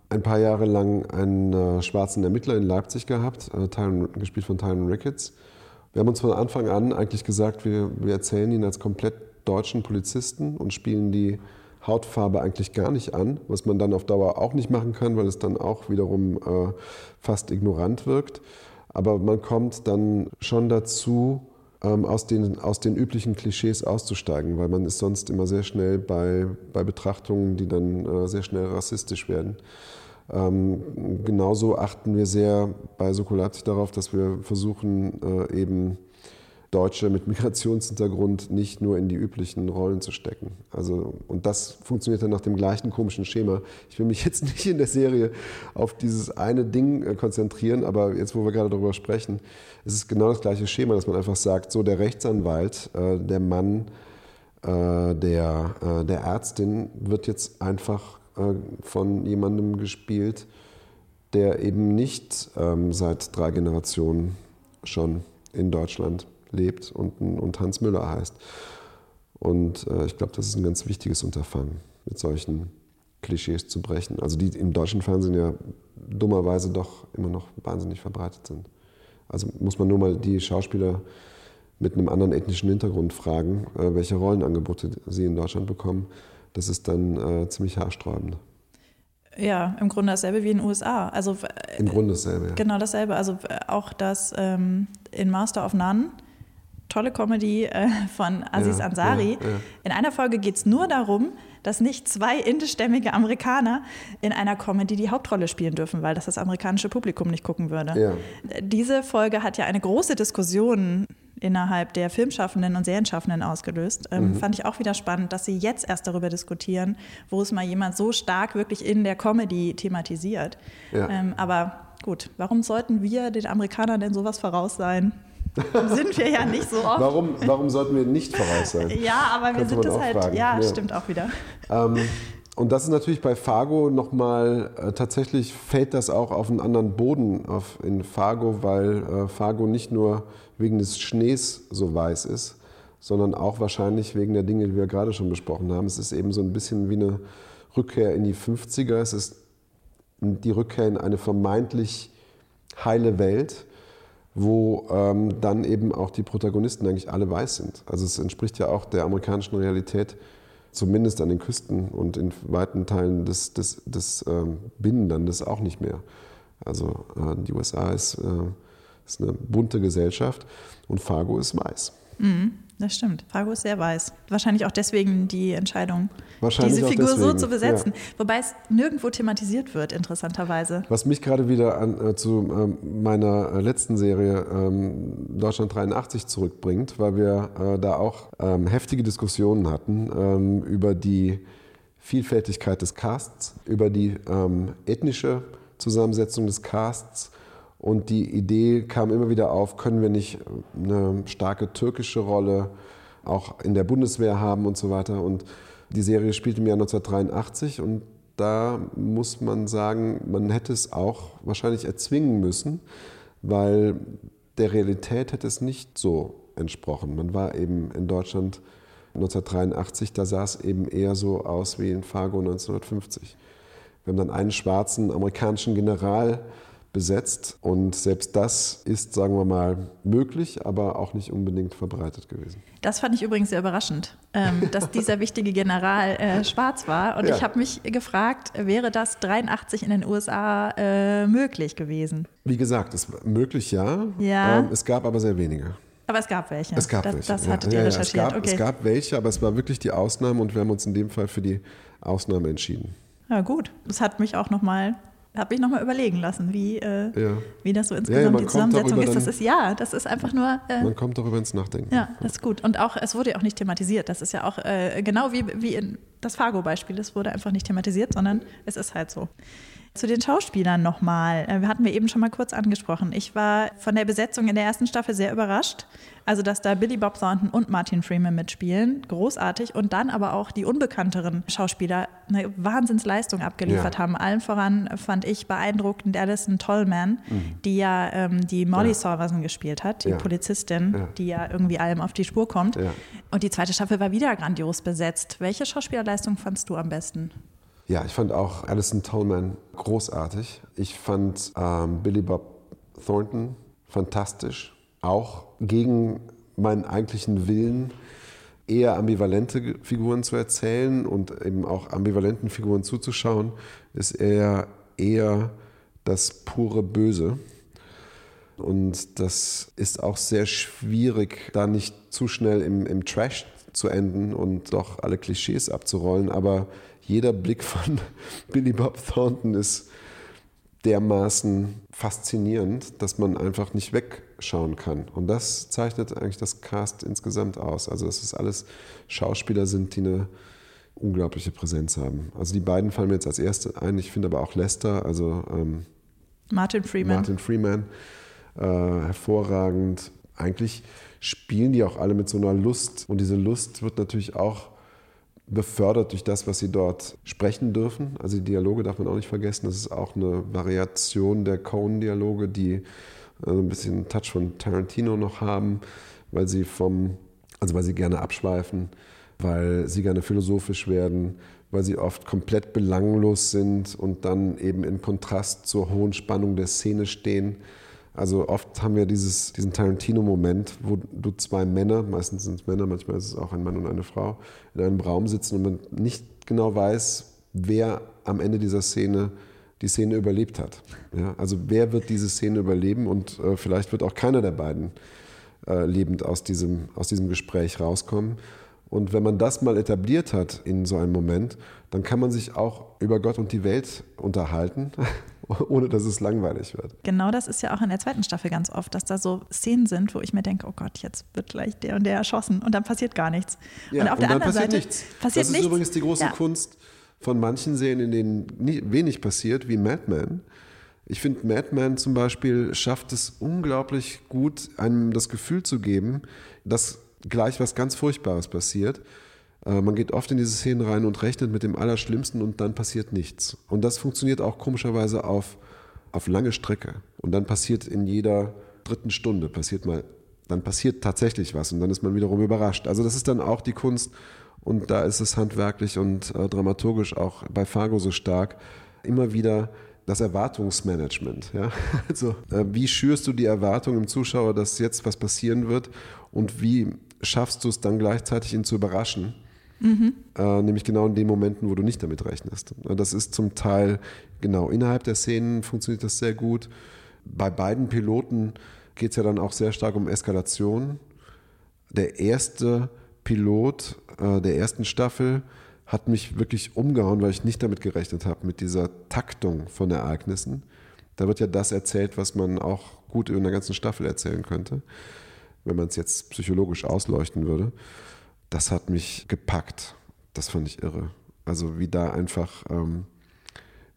ein paar Jahre lang einen äh, schwarzen Ermittler in Leipzig gehabt, Tyron, gespielt von Tyron Ricketts. Wir haben uns von Anfang an eigentlich gesagt, wir, wir erzählen ihn als komplett deutschen Polizisten und spielen die Hautfarbe eigentlich gar nicht an, was man dann auf Dauer auch nicht machen kann, weil es dann auch wiederum äh, fast ignorant wirkt. Aber man kommt dann schon dazu, ähm, aus, den, aus den üblichen Klischees auszusteigen, weil man ist sonst immer sehr schnell bei, bei Betrachtungen, die dann äh, sehr schnell rassistisch werden. Ähm, genauso achten wir sehr bei Soko Leipzig darauf, dass wir versuchen, äh, eben Deutsche mit Migrationshintergrund nicht nur in die üblichen Rollen zu stecken. Also, und das funktioniert dann nach dem gleichen komischen Schema. Ich will mich jetzt nicht in der Serie auf dieses eine Ding äh, konzentrieren, aber jetzt, wo wir gerade darüber sprechen, ist es genau das gleiche Schema, dass man einfach sagt, so der Rechtsanwalt, äh, der Mann äh, der, der Ärztin wird jetzt einfach von jemandem gespielt, der eben nicht ähm, seit drei Generationen schon in Deutschland lebt und, und Hans Müller heißt. Und äh, ich glaube, das ist ein ganz wichtiges Unterfangen, mit solchen Klischees zu brechen. Also die im deutschen Fernsehen ja dummerweise doch immer noch wahnsinnig verbreitet sind. Also muss man nur mal die Schauspieler mit einem anderen ethnischen Hintergrund fragen, äh, welche Rollenangebote sie in Deutschland bekommen. Das ist dann äh, ziemlich haarsträubend. Ja, im Grunde dasselbe wie in den USA. Also, Im Grunde dasselbe. Ja. Genau dasselbe. Also äh, auch das ähm, in Master of None tolle Comedy äh, von Aziz ja, Ansari. Ja, ja. In einer Folge geht es nur darum, dass nicht zwei indischstämmige Amerikaner in einer Comedy die Hauptrolle spielen dürfen, weil das das amerikanische Publikum nicht gucken würde. Diese Folge hat ja eine große Diskussion innerhalb der Filmschaffenden und Serienschaffenden ausgelöst. Ähm, mhm. Fand ich auch wieder spannend, dass sie jetzt erst darüber diskutieren, wo es mal jemand so stark wirklich in der Comedy thematisiert. Ähm, aber gut, warum sollten wir den Amerikanern denn sowas voraus sein? sind wir ja nicht so oft. Warum, warum sollten wir nicht voraus sein? Ja, aber wir sind es halt, ja, ja, stimmt auch wieder. Ähm, und das ist natürlich bei Fargo nochmal, äh, tatsächlich fällt das auch auf einen anderen Boden auf, in Fargo, weil äh, Fargo nicht nur wegen des Schnees so weiß ist, sondern auch wahrscheinlich wegen der Dinge, die wir gerade schon besprochen haben. Es ist eben so ein bisschen wie eine Rückkehr in die 50er. Es ist die Rückkehr in eine vermeintlich heile Welt wo ähm, dann eben auch die Protagonisten eigentlich alle weiß sind. Also es entspricht ja auch der amerikanischen Realität, zumindest an den Küsten und in weiten Teilen des, des, des ähm, Binnenlandes auch nicht mehr. Also äh, die USA ist, äh, ist eine bunte Gesellschaft und Fargo ist weiß. Mhm. Das stimmt. Fargo ist sehr weiß. Wahrscheinlich auch deswegen die Entscheidung, diese Figur deswegen. so zu besetzen. Ja. Wobei es nirgendwo thematisiert wird, interessanterweise. Was mich gerade wieder an, äh, zu äh, meiner äh, letzten Serie ähm, Deutschland 83 zurückbringt, weil wir äh, da auch ähm, heftige Diskussionen hatten ähm, über die Vielfältigkeit des Casts, über die ähm, ethnische Zusammensetzung des Casts und die Idee kam immer wieder auf, können wir nicht eine starke türkische Rolle auch in der Bundeswehr haben und so weiter. Und die Serie spielt im Jahr 1983 und da muss man sagen, man hätte es auch wahrscheinlich erzwingen müssen, weil der Realität hätte es nicht so entsprochen. Man war eben in Deutschland 1983, da sah es eben eher so aus wie in Fargo 1950. Wir haben dann einen schwarzen amerikanischen General besetzt und selbst das ist, sagen wir mal, möglich, aber auch nicht unbedingt verbreitet gewesen. Das fand ich übrigens sehr überraschend, ähm, dass dieser wichtige General äh, schwarz war. Und Ja. ich habe mich gefragt, wäre das 83 in den USA äh, möglich gewesen? Wie gesagt, es war möglich ja, Ja. Ähm, es gab aber sehr wenige. Aber es gab welche. Es gab das, welche. Das hattet ja, ihr ja, recherchiert. Es gab, okay. es gab welche, aber es war wirklich die Ausnahme und wir haben uns in dem Fall für die Ausnahme entschieden. Ja, gut. Das hat mich auch nochmal, hat mich nochmal überlegen lassen, wie, äh, Ja. wie das so ja, insgesamt man die Zusammensetzung ist. Das ist ja, das ist einfach nur. Äh, Man kommt darüber ins Nachdenken. ja, das ist gut. Und auch, es wurde ja auch nicht thematisiert. Das ist ja auch äh, genau wie, wie in das Fargo-Beispiel. Es wurde einfach nicht thematisiert, sondern es ist halt so. Zu den Schauspielern nochmal. Äh, hatten wir eben schon mal kurz angesprochen. Ich war von der Besetzung in der ersten Staffel sehr überrascht. Also, dass da Billy Bob Thornton und Martin Freeman mitspielen. Großartig. Und dann aber auch die unbekannteren Schauspieler eine Wahnsinnsleistung abgeliefert Ja. haben. Allen voran fand ich beeindruckend Alison Tollman, die ja ähm, die Molly Ja. Solverson gespielt hat, die Ja. Polizistin, die ja irgendwie allem auf die Spur kommt. Und die zweite Staffel war wieder grandios besetzt. Welche Schauspielerleistung fandst du am besten? Ja, ich fand auch Alison Tolman großartig. Ich fand ähm, Billy Bob Thornton fantastisch. Auch gegen meinen eigentlichen Willen eher ambivalente Figuren zu erzählen und eben auch ambivalenten Figuren zuzuschauen, ist er eher das pure Böse. Und das ist auch sehr schwierig, da nicht zu schnell im, im Trash zu enden und doch alle Klischees abzurollen. Aber jeder Blick von Billy Bob Thornton ist dermaßen faszinierend, dass man einfach nicht wegschauen kann. Und das zeichnet eigentlich das Cast insgesamt aus. Also, dass es alles Schauspieler sind, die eine unglaubliche Präsenz haben. Also, die beiden fallen mir jetzt als erste ein. Ich finde aber auch Lester, also ähm, Martin Freeman. Martin Freeman, äh, hervorragend. Eigentlich spielen die auch alle mit so einer Lust. Und diese Lust wird natürlich auch befördert durch das, was sie dort sprechen dürfen. Also die Dialoge darf man auch nicht vergessen. Das ist auch eine Variation der Coen-Dialoge, die äh, ein bisschen einen Touch von Tarantino noch haben, weil sie vom, also weil sie gerne abschweifen, weil sie gerne philosophisch werden, weil sie oft komplett belanglos sind und dann eben in Kontrast zur hohen Spannung der Szene stehen. Also oft haben wir dieses, diesen Tarantino-Moment, wo du zwei Männer, meistens sind es Männer, manchmal ist es auch ein Mann und eine Frau, in einem Raum sitzen und man nicht genau weiß, wer am Ende dieser Szene die Szene überlebt hat. Ja, also wer wird diese Szene überleben und äh, vielleicht wird auch keiner der beiden äh, lebend aus diesem, aus diesem Gespräch rauskommen. Und wenn man das mal etabliert hat in so einem Moment, dann kann man sich auch über Gott und die Welt unterhalten, ohne dass es langweilig wird. Genau das ist ja auch in der zweiten Staffel ganz oft, dass da so Szenen sind, wo ich mir denke, oh Gott, jetzt wird gleich der und der erschossen und dann passiert gar nichts. Ja, und auf der dann anderen passiert Seite nichts. passiert das ist nichts. übrigens die große Ja. Kunst von manchen Serien, in denen wenig passiert, wie Mad Men. Ich finde, Mad Men zum Beispiel schafft es unglaublich gut, einem das Gefühl zu geben, dass gleich was ganz Furchtbares passiert. Äh, Man geht oft in diese Szenen rein und rechnet mit dem Allerschlimmsten und dann passiert nichts. Und das funktioniert auch komischerweise auf, auf lange Strecke. Und dann passiert in jeder dritten Stunde, passiert mal, dann passiert tatsächlich was und dann ist man wiederum überrascht. Also das ist dann auch die Kunst und da ist es handwerklich und äh, dramaturgisch auch bei Fargo so stark, immer wieder das Erwartungsmanagement. Ja? Also äh, wie schürst du die Erwartung im Zuschauer, dass jetzt was passieren wird und wie schaffst du es dann gleichzeitig, ihn zu überraschen? Äh, nämlich genau in den Momenten, wo du nicht damit rechnest. Das ist zum Teil, genau, innerhalb der Szenen funktioniert das sehr gut. Bei beiden Piloten geht es ja dann auch sehr stark um Eskalation. Der erste Pilot äh, der ersten Staffel hat mich wirklich umgehauen, weil ich nicht damit gerechnet habe, mit dieser Taktung von Ereignissen. Da wird ja das erzählt, was man auch gut in einer ganzen Staffel erzählen könnte, wenn man es jetzt psychologisch ausleuchten würde. Das hat mich gepackt. Das fand ich irre. Also wie da einfach, ähm,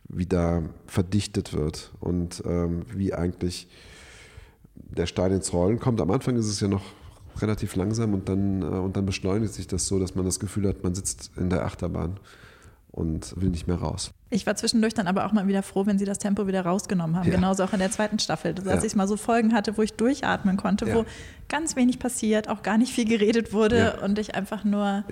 wie da verdichtet wird und ähm, wie eigentlich der Stein ins Rollen kommt. Am Anfang ist es ja noch relativ langsam und dann, äh, und dann beschleunigt sich das so, dass man das Gefühl hat, man sitzt in der Achterbahn und will nicht mehr raus. Ich war zwischendurch dann aber auch mal wieder froh, wenn sie das Tempo wieder rausgenommen haben. Ja. Genauso auch in der zweiten Staffel. Dass Ja. ich mal so Folgen hatte, wo ich durchatmen konnte, Ja. wo ganz wenig passiert, auch gar nicht viel geredet wurde und ich einfach nur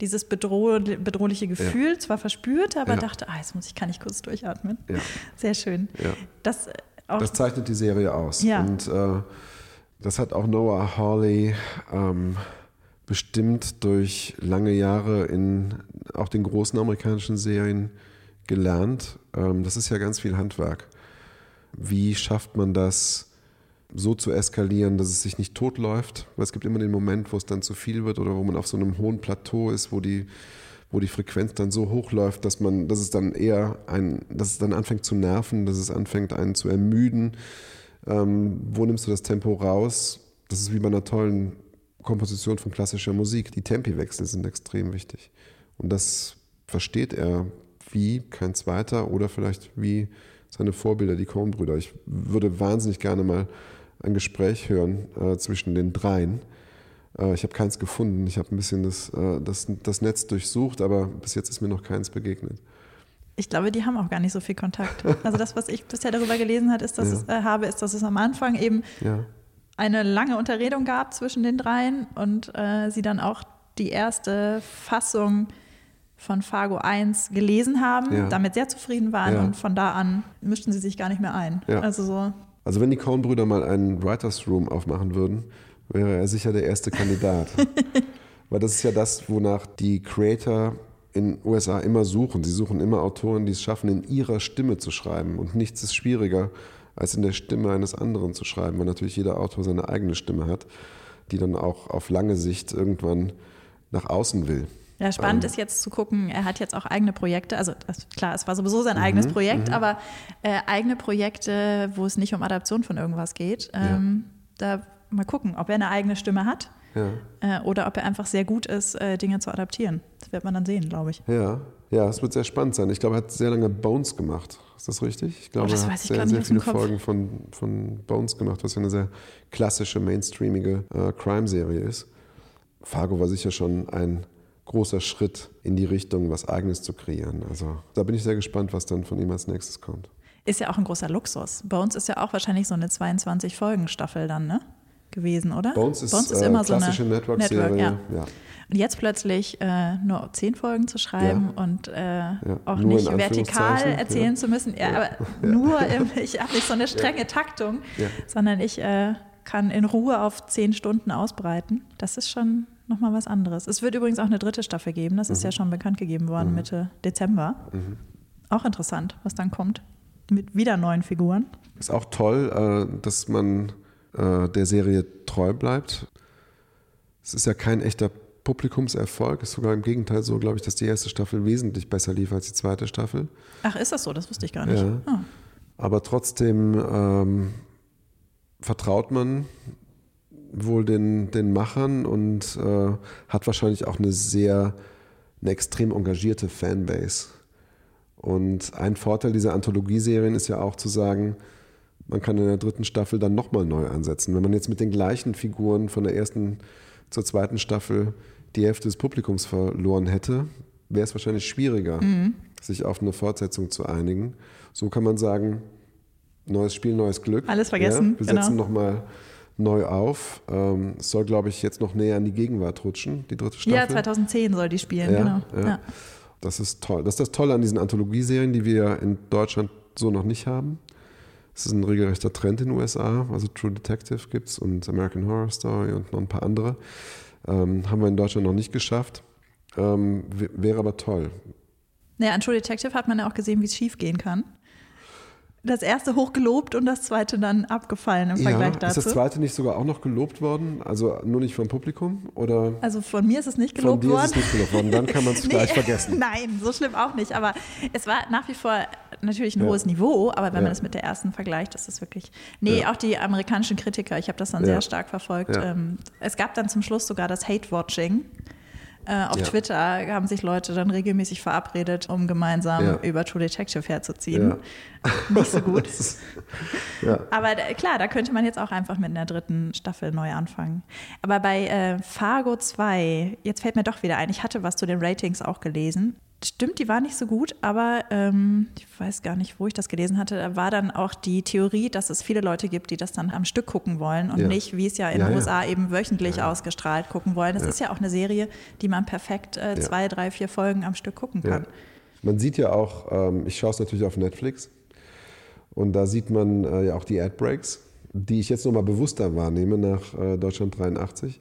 dieses bedroh bedrohliche Gefühl zwar verspürte, aber dachte, ah, jetzt muss ich, kann ich kurz durchatmen. Ja. Sehr schön. Das äh, das zeichnet die Serie aus. Und äh, das hat auch Noah Hawley ähm, bestimmt durch lange Jahre in auch den großen amerikanischen Serien gelernt. Ähm, das ist ja ganz viel Handwerk. Wie schafft man das so zu eskalieren, dass es sich nicht totläuft? Weil es gibt immer den Moment, wo es dann zu viel wird oder wo man auf so einem hohen Plateau ist, wo die wo die Frequenz dann so hoch läuft, dass man, dass es dann eher ein, dass es dann anfängt zu nerven, dass es anfängt einen zu ermüden. Ähm, wo nimmst du das Tempo raus? Das ist wie bei einer tollen Komposition von klassischer Musik. Die Tempiwechsel sind extrem wichtig. Und das versteht er wie kein zweiter oder vielleicht wie seine Vorbilder, die Coen-Brüder. Ich würde wahnsinnig gerne mal ein Gespräch hören äh, zwischen den dreien. Äh, ich habe keins gefunden. Ich habe ein bisschen das, äh, das, das Netz durchsucht, aber bis jetzt ist mir noch keins begegnet. Ich glaube, die haben auch gar nicht so viel Kontakt. Also das, was ich bisher darüber gelesen hat, ist, dass Ja. es, äh, habe, ist, dass es am Anfang eben Ja. Eine lange Unterredung gab zwischen den dreien und äh, sie dann auch die erste Fassung von Fargo 1 gelesen haben, Ja. damit sehr zufrieden waren Ja. und von da an mischten sie sich gar nicht mehr ein. Ja. Also so, Also wenn die Coen-Brüder mal einen Writers Room aufmachen würden, wäre er sicher der erste Kandidat. Weil das ist ja das, wonach die Creator in USA immer suchen. Sie suchen immer Autoren, die es schaffen, in ihrer Stimme zu schreiben. Und nichts ist schwieriger, als in der Stimme eines anderen zu schreiben, weil natürlich jeder Autor seine eigene Stimme hat, die dann auch auf lange Sicht irgendwann nach außen will. Ja, spannend Ähm. ist jetzt zu gucken, er hat jetzt auch eigene Projekte, also das, klar, es war sowieso Mhm, sein eigenes Projekt, aber äh, eigene Projekte, wo es nicht um Adaption von irgendwas geht. Ähm, Da mal gucken, ob er eine eigene Stimme hat Ja. äh, oder ob er einfach sehr gut ist, äh, Dinge zu adaptieren. Das wird man dann sehen, glaube ich. Ja, ja, es wird sehr spannend sein. Ich glaube, er hat sehr lange Bones gemacht. Ist das richtig? Ich glaube, Oh, er hat ich sehr, sehr viele. Folgen von, von Bones gemacht, was ja eine sehr klassische, mainstreamige äh, Crime-Serie ist. Fargo war sicher schon ein großer Schritt in die Richtung, was Eigenes zu kreieren. Also da bin ich sehr gespannt, was dann von ihm als nächstes kommt. Ist ja auch ein großer Luxus. Bones ist ja auch wahrscheinlich so eine 22-Folgen-Staffel dann, ne? Gewesen, oder? Bones ist, äh, klassische Network-Serie. ja. ja. Und jetzt plötzlich äh, nur zehn Folgen zu schreiben und äh, auch nur nicht vertikal erzählen ja. zu müssen. Ja, aber nur im, ich habe nicht so eine strenge Taktung, Ja. sondern ich äh, kann in Ruhe auf zehn Stunden ausbreiten. Das ist schon nochmal was anderes. Es wird übrigens auch eine dritte Staffel geben. Das Mhm. ist ja schon bekannt gegeben worden, Mitte Dezember. Auch interessant, was dann kommt. Mit wieder neuen Figuren. Ist auch toll, äh, dass man äh, der Serie treu bleibt. Es ist ja kein echter Publikumserfolg. Ist sogar im Gegenteil so, glaube ich, dass die erste Staffel wesentlich besser lief als die zweite Staffel. Ach, ist das so? Das wusste ich gar nicht. Ja. Ah. Aber trotzdem ähm, vertraut man wohl den, den Machern und äh, hat wahrscheinlich auch eine sehr, eine extrem engagierte Fanbase. Und ein Vorteil dieser Anthologieserien ist ja auch zu sagen, man kann in der dritten Staffel dann nochmal neu ansetzen. Wenn man jetzt mit den gleichen Figuren von der ersten zur zweiten Staffel die Hälfte des Publikums verloren hätte, wäre es wahrscheinlich schwieriger, sich auf eine Fortsetzung zu einigen. So kann man sagen, neues Spiel, neues Glück. Alles vergessen, Ja, wir genau. setzen nochmal neu auf. Ähm, es soll, glaube ich, jetzt noch näher an die Gegenwart rutschen, die dritte Staffel. Ja, 2010 soll die spielen, Ja, genau. ja. Ja. Das ist toll. Das ist das Tolle an diesen Anthologieserien, die wir in Deutschland so noch nicht haben. Es ist ein regelrechter Trend in den USA. Also True Detective gibt es und American Horror Story und noch ein paar andere. Ähm, haben wir in Deutschland noch nicht geschafft. Ähm, wäre aber toll. Naja, an True Detective hat man ja auch gesehen, wie es schief gehen kann. Das erste hochgelobt und das zweite dann abgefallen im Vergleich ist dazu. das zweite nicht sogar auch noch gelobt worden? Also nur nicht vom Publikum? Oder also von mir ist es nicht von gelobt dir worden. ist es nicht gelobt worden? Dann kann man es gleich vergessen. Nein, so schlimm auch nicht. Aber es war nach wie vor natürlich ein Ja. hohes Niveau, aber wenn Ja. man es mit der ersten vergleicht, ist es wirklich. Nee, Ja. auch die amerikanischen Kritiker, ich habe das dann Ja. sehr stark verfolgt. Ja. Ähm, es gab dann zum Schluss sogar das Hate-Watching. Äh, auf Ja. Twitter haben sich Leute dann regelmäßig verabredet, um gemeinsam Ja. über True Detective herzuziehen. Ja. Nicht so gut. Ist-. Aber da, klar, da könnte man jetzt auch einfach mit einer dritten Staffel neu anfangen. Aber bei äh, Fargo 2, jetzt fällt mir doch wieder ein, ich hatte was zu den Ratings auch gelesen. Stimmt, die war nicht so gut, aber ähm, ich weiß gar nicht, wo ich das gelesen hatte. Da war dann auch die Theorie, dass es viele Leute gibt, die das dann am Stück gucken wollen und Ja. nicht, wie es ja in Ja, den ja. USA eben wöchentlich ausgestrahlt gucken wollen. Das ist ja auch eine Serie, die man perfekt äh, Ja. zwei, drei, vier Folgen am Stück gucken Ja. kann. Man sieht ja auch, ähm, ich schaue es natürlich auf Netflix und da sieht man äh, ja auch die Ad-Breaks, die ich jetzt nochmal bewusster wahrnehme nach äh, Deutschland 83,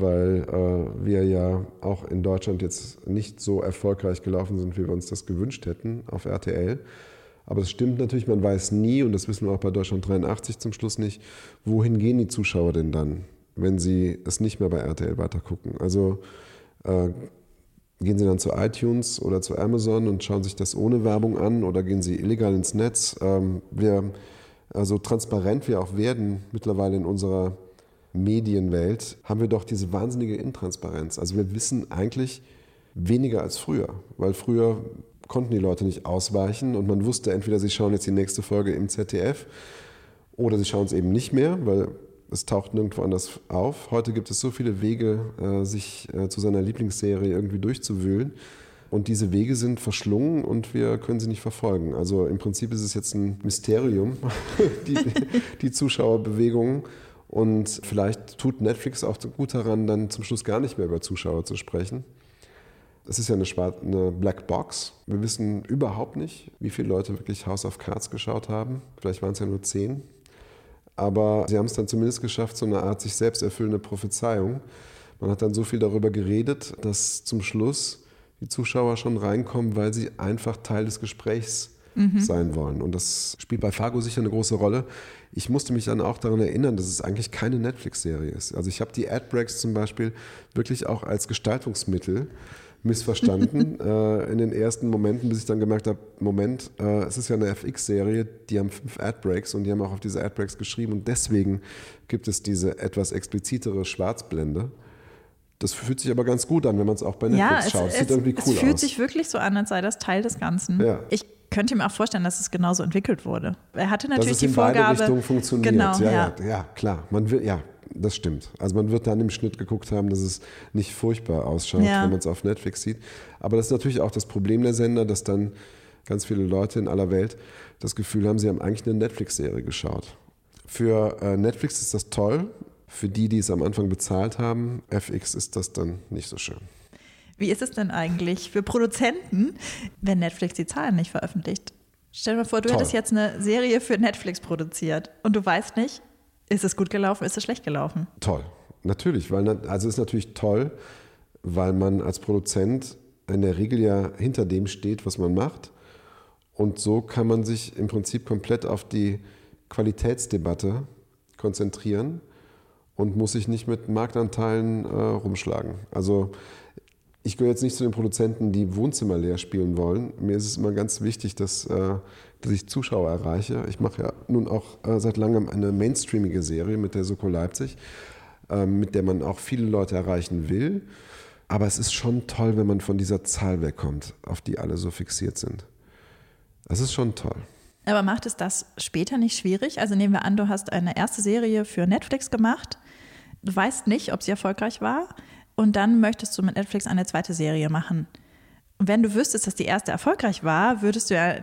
weil äh, wir ja auch in Deutschland jetzt nicht so erfolgreich gelaufen sind, wie wir uns das gewünscht hätten auf RTL. Aber es stimmt natürlich, man weiß nie, und das wissen wir auch bei Deutschland 83 zum Schluss nicht, wohin gehen die Zuschauer denn dann, wenn sie es nicht mehr bei RTL weitergucken. Also äh, Gehen Sie dann zu iTunes oder zu Amazon und schauen sich das ohne Werbung an oder gehen Sie illegal ins Netz? Ähm, wir, also transparent wir auch werden mittlerweile in unserer Medienwelt, haben wir doch diese wahnsinnige Intransparenz. Also wir wissen eigentlich weniger als früher, weil früher konnten die Leute nicht ausweichen und man wusste entweder, sie schauen jetzt die nächste Folge im ZDF oder sie schauen es eben nicht mehr, weil es taucht nirgendwo anders auf. Heute gibt es so viele Wege, äh, sich äh, zu seiner Lieblingsserie irgendwie durchzuwühlen. Und diese Wege sind verschlungen und wir können sie nicht verfolgen. Also im Prinzip ist es jetzt ein Mysterium, die, die Zuschauerbewegungen. Und vielleicht tut Netflix auch gut daran, dann zum Schluss gar nicht mehr über Zuschauer zu sprechen. Es ist ja eine, eine Black Box. Wir wissen überhaupt nicht, wie viele Leute wirklich House of Cards geschaut haben. Vielleicht waren es ja nur zehn. Aber sie haben es dann zumindest geschafft, so eine Art sich selbst erfüllende Prophezeiung. Man hat dann so viel darüber geredet, dass zum Schluss die Zuschauer schon reinkommen, weil sie einfach Teil des Gesprächs sein wollen. Und das spielt bei Fargo sicher eine große Rolle. Ich musste mich dann auch daran erinnern, dass es eigentlich keine Netflix-Serie ist. Also ich habe die Ad-Breaks zum Beispiel wirklich auch als Gestaltungsmittel missverstanden äh, in den ersten Momenten, bis ich dann gemerkt habe, Moment, äh, es ist ja eine FX-Serie, die haben fünf Ad-Breaks und die haben auch auf diese Ad-Breaks geschrieben und deswegen gibt es diese etwas explizitere Schwarzblende. Das fühlt sich aber ganz gut an, wenn man es auch bei Netflix Ja, es, schaut. es, Sieht irgendwie cool es fühlt aus. sich wirklich so an, als sei das Teil des Ganzen. Ja. Ich könnte mir auch vorstellen, dass es genauso entwickelt wurde. Er hatte dass natürlich es die in beide Vorgabe. Richtungen funktioniert. Genau, ja, ja. ja. ja, klar. Man will, ja, das stimmt. Also man wird dann im Schnitt geguckt haben, dass es nicht furchtbar ausschaut, Ja. wenn man es auf Netflix sieht. Aber das ist natürlich auch das Problem der Sender, dass dann ganz viele Leute in aller Welt das Gefühl haben, sie haben eigentlich eine Netflix-Serie geschaut. Für äh, Netflix ist das toll. Für die, die es am Anfang bezahlt haben, FX ist das dann nicht so schön. Wie ist es denn eigentlich für Produzenten, wenn Netflix die Zahlen nicht veröffentlicht? Stell dir mal vor, du Toll. hättest jetzt eine Serie für Netflix produziert und du weißt nicht, ist es gut gelaufen, ist es schlecht gelaufen? Toll, natürlich, weil also es ist natürlich toll, weil man als Produzent in der Regel ja hinter dem steht, was man macht. Und so kann man sich im Prinzip komplett auf die Qualitätsdebatte konzentrieren und muss sich nicht mit Marktanteilen äh, rumschlagen. Also ich gehöre jetzt nicht zu den Produzenten, die Wohnzimmer leer spielen wollen. Mir ist es immer ganz wichtig, dass, äh, dass ich Zuschauer erreiche. Ich mache ja nun auch äh, seit langem eine mainstreamige Serie mit der Soko Leipzig, äh, mit der man auch viele Leute erreichen will. Aber es ist schon toll, wenn man von dieser Zahl wegkommt, auf die alle so fixiert sind. Das ist schon toll. Aber macht es das später nicht schwierig? Also nehmen wir an, du hast eine erste Serie für Netflix gemacht, du weißt nicht, ob sie erfolgreich war und dann möchtest du mit Netflix eine zweite Serie machen. Und wenn du wüsstest, dass die erste erfolgreich war, würdest du ja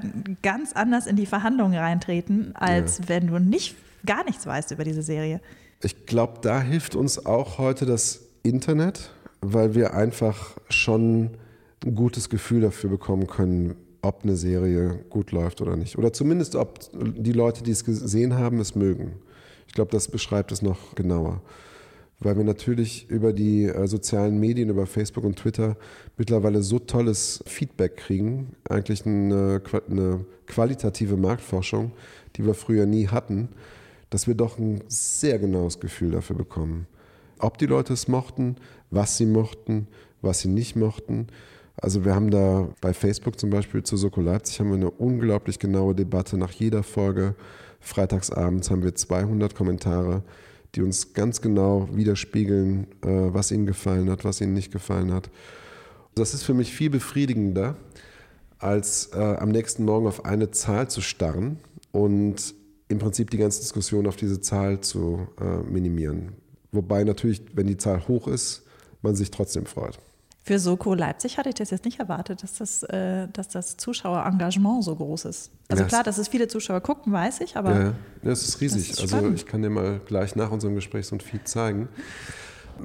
ganz anders in die Verhandlungen reintreten, als wenn du nicht gar nichts weißt über diese Serie. Ich glaube, da hilft uns auch heute das Internet, weil wir einfach schon ein gutes Gefühl dafür bekommen können, ob eine Serie gut läuft oder nicht. Oder zumindest, ob die Leute, die es gesehen haben, es mögen. Ich glaube, das beschreibt es noch genauer. Weil wir natürlich über die äh, sozialen Medien, über Facebook und Twitter mittlerweile so tolles Feedback kriegen, eigentlich eine, eine qualitative Marktforschung, die wir früher nie hatten, dass wir doch ein sehr genaues Gefühl dafür bekommen. Ob die Leute es mochten, was sie mochten, was sie nicht mochten. Also wir haben da bei Facebook zum Beispiel zu Soko Leipzig haben wir eine unglaublich genaue Debatte nach jeder Folge. Freitagsabends haben wir 200 Kommentare, die uns ganz genau widerspiegeln, äh, was ihnen gefallen hat, was ihnen nicht gefallen hat. Das ist für mich viel befriedigender, als äh, am nächsten Morgen auf eine Zahl zu starren und im Prinzip die ganze Diskussion auf diese Zahl zu äh, minimieren. Wobei natürlich, wenn die Zahl hoch ist, man sich trotzdem freut. Für Soko Leipzig hatte ich das jetzt nicht erwartet, dass das, äh, dass das Zuschauerengagement so groß ist. Also Ja, klar, dass es viele Zuschauer gucken, weiß ich, aber Ja, ja. es ist riesig. Das ist also ich kann dir mal gleich nach unserem Gespräch so ein Feed zeigen.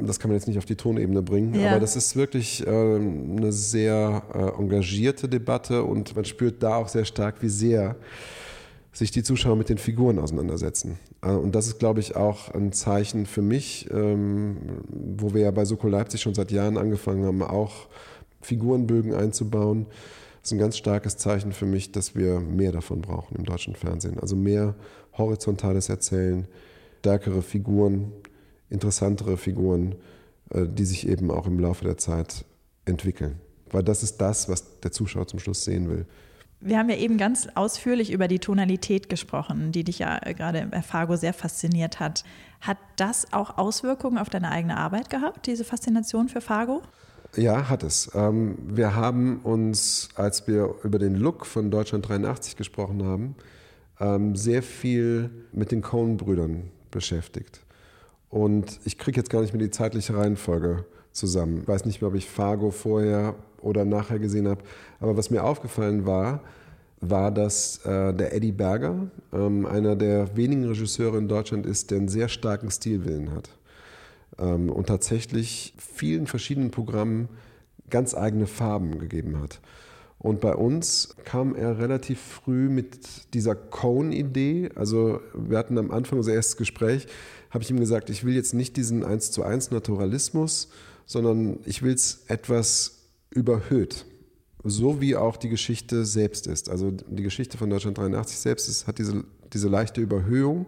Das kann man jetzt nicht auf die Tonebene bringen, Ja. aber das ist wirklich ähm, eine sehr äh, engagierte Debatte und man spürt da auch sehr stark, wie sehr sich die Zuschauer mit den Figuren auseinandersetzen. Äh, Und das ist, glaube ich, auch ein Zeichen für mich, ähm, wo wir ja bei Soko Leipzig schon seit Jahren angefangen haben, auch Figurenbögen einzubauen. Das ist ein ganz starkes Zeichen für mich, dass wir mehr davon brauchen im deutschen Fernsehen. Also mehr horizontales Erzählen, stärkere Figuren, interessantere Figuren, äh, die sich eben auch im Laufe der Zeit entwickeln. Weil das ist das, was der Zuschauer zum Schluss sehen will. Wir haben ja eben ganz ausführlich über die Tonalität gesprochen, die dich ja äh, gerade bei Fargo sehr fasziniert hat. Hat das auch Auswirkungen auf deine eigene Arbeit gehabt, diese Faszination für Fargo? Ja, hat es. Ähm, wir haben uns, als wir über den Look von Deutschland 83 gesprochen haben, ähm, sehr viel mit den Coen-Brüdern beschäftigt. Und ich kriege jetzt gar nicht mehr die zeitliche Reihenfolge zusammen. Ich weiß nicht mehr, ob ich Fargo vorher oder nachher gesehen habe. Aber was mir aufgefallen war, war, dass äh, der Eddie Berger ähm, einer der wenigen Regisseure in Deutschland ist, der einen sehr starken Stilwillen hat ähm, und tatsächlich vielen verschiedenen Programmen ganz eigene Farben gegeben hat. Und bei uns kam er relativ früh mit dieser Cone-Idee. Also wir hatten am Anfang unser erstes Gespräch, habe ich ihm gesagt, ich will jetzt nicht diesen 1 zu 1 Naturalismus, sondern ich will es etwas überhöht. So wie auch die Geschichte selbst ist. Also die Geschichte von Deutschland 83 selbst ist, hat diese, diese leichte Überhöhung.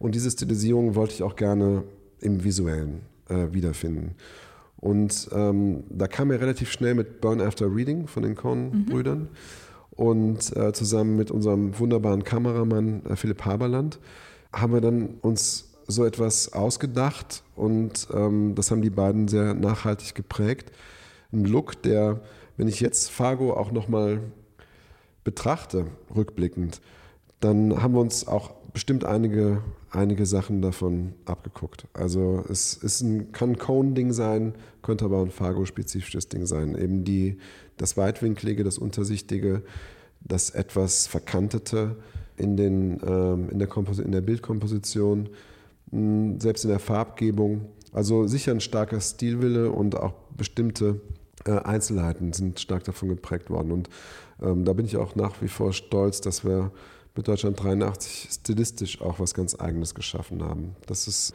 Und diese Stilisierung wollte ich auch gerne im Visuellen äh, wiederfinden. Und ähm, da kam er relativ schnell mit Burn After Reading von den Coen-Brüdern und äh, zusammen mit unserem wunderbaren Kameramann äh, Philipp Haberland haben wir dann uns so etwas ausgedacht und ähm, das haben die beiden sehr nachhaltig geprägt. Ein Look, der, wenn ich jetzt Fargo auch nochmal betrachte, rückblickend, dann haben wir uns auch bestimmt einige, einige Sachen davon abgeguckt. Also es ist ein, kann ein Cone-Ding sein, könnte aber ein Fargo-spezifisches Ding sein. Eben die, das Weitwinklige, das Untersichtige, das etwas Verkantete in, den, ähm, in, der, in der Bildkomposition, selbst in der Farbgebung. Also sicher ein starker Stilwille und auch bestimmte äh, Einzelheiten sind stark davon geprägt worden. Und ähm, da bin ich auch nach wie vor stolz, dass wir mit Deutschland 83 stilistisch auch was ganz Eigenes geschaffen haben. Das ist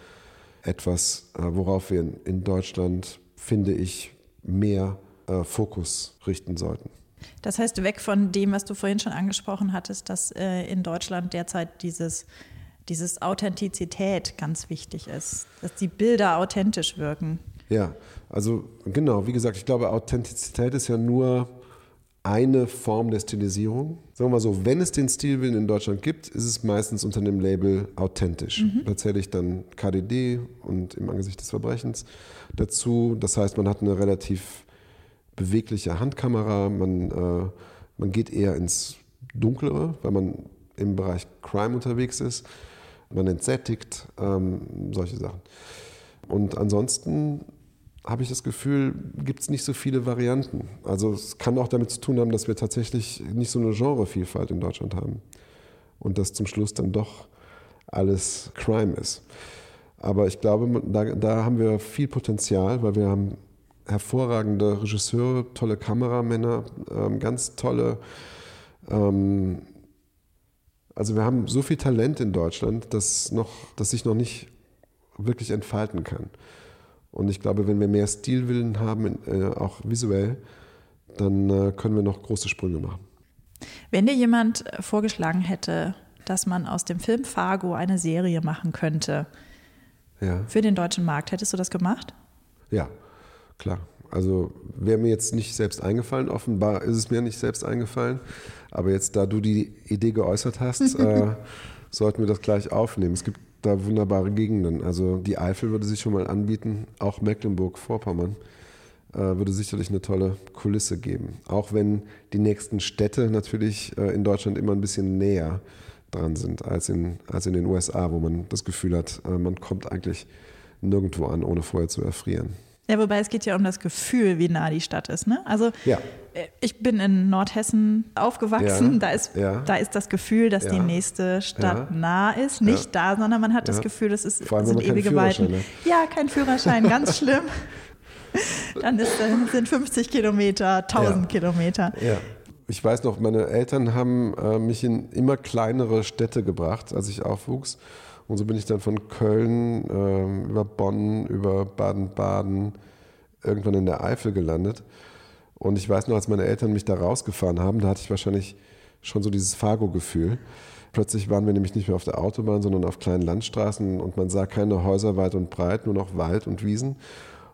etwas, äh, worauf wir in, in Deutschland, finde ich, mehr äh, Fokus richten sollten. Das heißt, weg von dem, was du vorhin schon angesprochen hattest, dass äh, in Deutschland derzeit dieses, dieses Authentizität ganz wichtig ist, dass die Bilder authentisch wirken. Ja, also genau, wie gesagt, ich glaube, Authentizität ist ja nur eine Form der Stilisierung. Sagen wir mal so, wenn es den Stilwillen in Deutschland gibt, ist es meistens unter dem Label authentisch. Da zähle ich dann KDD und im Angesicht des Verbrechens dazu. Das heißt, man hat eine relativ bewegliche Handkamera, man, äh, man geht eher ins Dunklere, weil man im Bereich Crime unterwegs ist. Man entsättigt, ähm, solche Sachen. Und ansonsten habe ich das Gefühl, gibt es nicht so viele Varianten. Also es kann auch damit zu tun haben, dass wir tatsächlich nicht so eine Genrevielfalt in Deutschland haben. Und dass zum Schluss dann doch alles Crime ist. Aber ich glaube, da, da haben wir viel Potenzial, weil wir haben hervorragende Regisseure, tolle Kameramänner, ähm, ganz tolle ähm, also wir haben so viel Talent in Deutschland, das, noch, das sich noch nicht wirklich entfalten kann. Und ich glaube, wenn wir mehr Stilwillen haben, äh, auch visuell, dann äh, können wir noch große Sprünge machen. Wenn dir jemand äh, vorgeschlagen hätte, dass man aus dem Film Fargo eine Serie machen könnte Ja, für den deutschen Markt, hättest du das gemacht? ja klar. Also wäre mir jetzt nicht selbst eingefallen, offenbar ist es mir nicht selbst eingefallen. Aber jetzt, da du die Idee geäußert hast, äh, sollten wir das gleich aufnehmen. Es gibt da wunderbare Gegenden. Also die Eifel würde sich schon mal anbieten, auch Mecklenburg-Vorpommern äh, würde sicherlich eine tolle Kulisse geben. Auch wenn die nächsten Städte natürlich äh, in Deutschland immer ein bisschen näher dran sind als in, als in den USA, wo man das Gefühl hat, äh, man kommt eigentlich nirgendwo an, ohne vorher zu erfrieren. Ja, wobei es geht ja um das Gefühl, wie nah die Stadt ist. Ne? Also Ja. äh, ich bin in Nordhessen aufgewachsen. Ja, Da, ist, ja. da ist das Gefühl, dass die nächste Stadt nah ist. Nicht da, sondern man hat das. Gefühl, es ist, Vor allem, sind ewige Weiten. Ja, kein Führerschein, ganz schlimm. Dann ist, äh, sind 50 Kilometer, 1000 Ja. Kilometer. Ja. Ich weiß noch, meine Eltern haben äh, mich in immer kleinere Städte gebracht, als ich aufwuchs. Und so bin ich dann von Köln ähm, über Bonn, über Baden-Baden, irgendwann in der Eifel gelandet. Und ich weiß noch, als meine Eltern mich da rausgefahren haben, da hatte ich wahrscheinlich schon so dieses Fargo-Gefühl. Plötzlich waren wir nämlich nicht mehr auf der Autobahn, sondern auf kleinen Landstraßen und man sah keine Häuser weit und breit, nur noch Wald und Wiesen.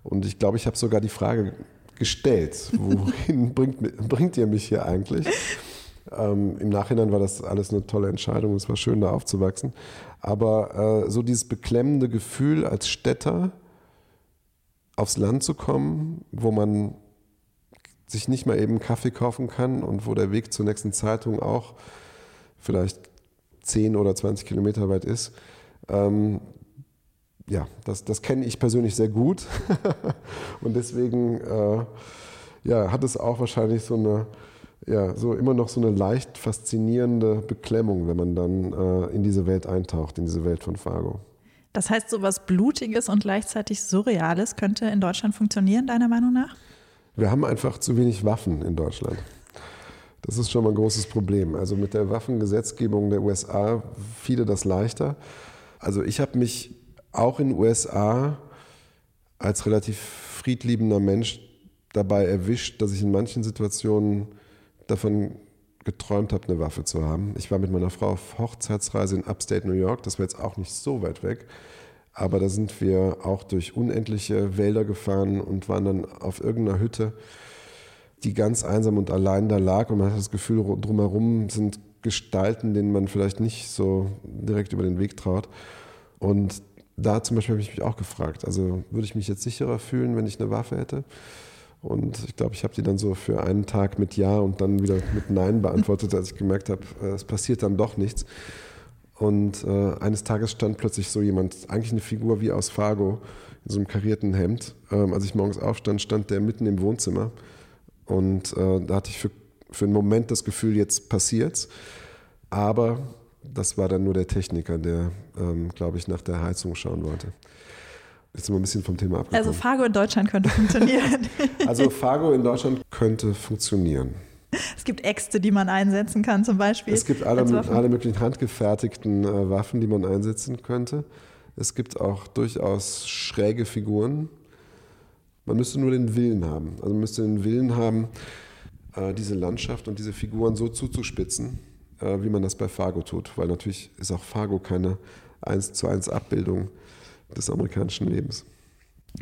Und ich glaube, ich habe sogar die Frage gestellt, wohin bringt, bringt ihr mich hier eigentlich? Ähm, Im Nachhinein war das alles eine tolle Entscheidung, es war schön, da aufzuwachsen. Aber äh, so dieses beklemmende Gefühl als Städter, aufs Land zu kommen, wo man sich nicht mal eben Kaffee kaufen kann und wo der Weg zur nächsten Zeitung auch vielleicht 10 oder 20 Kilometer weit ist. Ähm, ja, das, das kenne ich persönlich sehr gut. und deswegen äh, ja, hat es auch wahrscheinlich so eine, ja, so immer noch so eine leicht faszinierende Beklemmung, wenn man dann äh, in diese Welt eintaucht, in diese Welt von Fargo. Das heißt, so was Blutiges und gleichzeitig Surreales könnte in Deutschland funktionieren, deiner Meinung nach? Wir haben einfach zu wenig Waffen in Deutschland. Das ist schon mal ein großes Problem. Also mit der Waffengesetzgebung der USA fiele das leichter. Also ich habe mich auch in den USA als relativ friedliebender Mensch dabei erwischt, dass ich in manchen Situationen davon geträumt habe, eine Waffe zu haben. Ich war mit meiner Frau auf Hochzeitsreise in Upstate New York. Das war jetzt auch nicht so weit weg. Aber da sind wir auch durch unendliche Wälder gefahren und waren dann auf irgendeiner Hütte, die ganz einsam und allein da lag. Und man hat das Gefühl, drumherum sind Gestalten, denen man vielleicht nicht so direkt über den Weg traut. Und da zum Beispiel habe ich mich auch gefragt, also würde ich mich jetzt sicherer fühlen, wenn ich eine Waffe hätte? Und ich glaube, ich habe die dann so für einen Tag mit Ja und dann wieder mit Nein beantwortet, als ich gemerkt habe, äh, es passiert dann doch nichts. Und äh, eines Tages stand plötzlich so jemand, eigentlich eine Figur wie aus Fargo, in so einem karierten Hemd. Ähm, als ich morgens aufstand, stand der mitten im Wohnzimmer. Und äh, da hatte ich für, für einen Moment das Gefühl, jetzt passiert's. Aber das war dann nur der Techniker, der, ähm, glaube ich, nach der Heizung schauen wollte. Jetzt sind wir ein bisschen vom Thema abgekommen. Also Fargo in Deutschland könnte funktionieren. Also Fargo in Deutschland könnte funktionieren. es gibt Äxte, die man einsetzen kann zum Beispiel. Es gibt alle, alle möglichen handgefertigten äh, Waffen, die man einsetzen könnte. Es gibt auch durchaus schräge Figuren. Man müsste nur den Willen haben. Also man müsste den Willen haben, äh, diese Landschaft und diese Figuren so zuzuspitzen, äh, wie man das bei Fargo tut. Weil natürlich ist auch Fargo keine 1 zu 1 Abbildung des amerikanischen Lebens.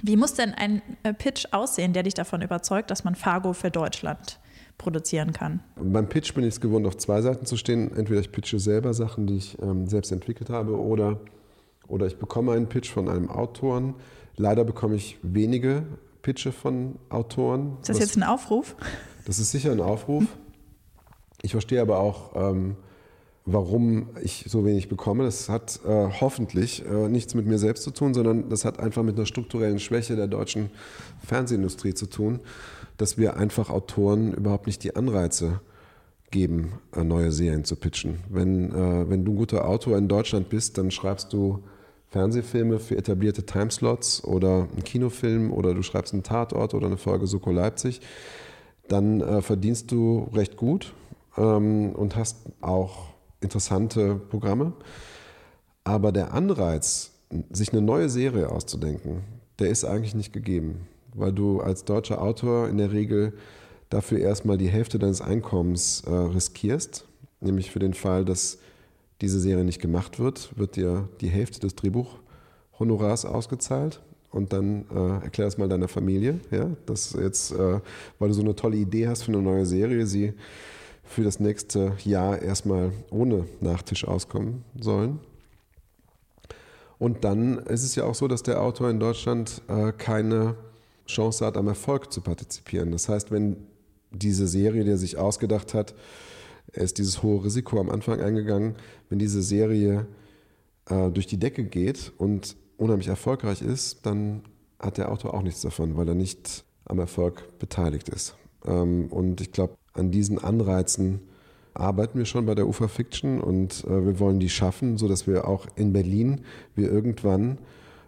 Wie muss denn ein äh, Pitch aussehen, der dich davon überzeugt, dass man Fargo für Deutschland produzieren kann? Beim Pitch bin ich es gewohnt, auf zwei Seiten zu stehen. Entweder ich pitche selber Sachen, die ich ähm, selbst entwickelt habe, oder, oder ich bekomme einen Pitch von einem Autoren. Leider bekomme ich wenige Pitche von Autoren. Ist das Was- jetzt ein Aufruf? das ist sicher ein Aufruf. Ich verstehe aber auch, ähm, warum ich so wenig bekomme. Das hat äh, hoffentlich äh, nichts mit mir selbst zu tun, sondern das hat einfach mit einer strukturellen Schwäche der deutschen Fernsehindustrie zu tun, dass wir einfach Autoren überhaupt nicht die Anreize geben, äh, neue Serien zu pitchen. Wenn, äh, wenn du ein guter Autor in Deutschland bist, dann schreibst du Fernsehfilme für etablierte Timeslots oder einen Kinofilm oder du schreibst einen Tatort oder eine Folge Soko Leipzig dann äh, verdienst du recht gut ähm, und hast auch interessante Programme. Aber der Anreiz, sich eine neue Serie auszudenken, der ist eigentlich nicht gegeben, weil du als deutscher Autor in der Regel dafür erstmal die Hälfte deines Einkommens äh, riskierst, nämlich für den Fall, dass diese Serie nicht gemacht wird, wird dir die Hälfte des Drehbuchhonorars ausgezahlt und dann äh, erklär das mal deiner Familie, ja, dass jetzt, äh, weil du so eine tolle Idee hast für eine neue Serie, sie für das nächste Jahr erstmal ohne Nachtisch auskommen sollen. Und dann ist es ja auch so, dass der Autor in Deutschland äh, keine Chance hat, am Erfolg zu partizipieren. Das heißt, wenn diese Serie, die er sich ausgedacht hat, er ist dieses hohe Risiko am Anfang eingegangen, wenn diese Serie äh, durch die Decke geht und unheimlich erfolgreich ist, dann hat der Autor auch nichts davon, weil er nicht am Erfolg beteiligt ist. Ähm, und ich glaube, an diesen Anreizen arbeiten wir schon bei der UFA Fiction und äh, wir wollen die schaffen, sodass wir auch in Berlin wir irgendwann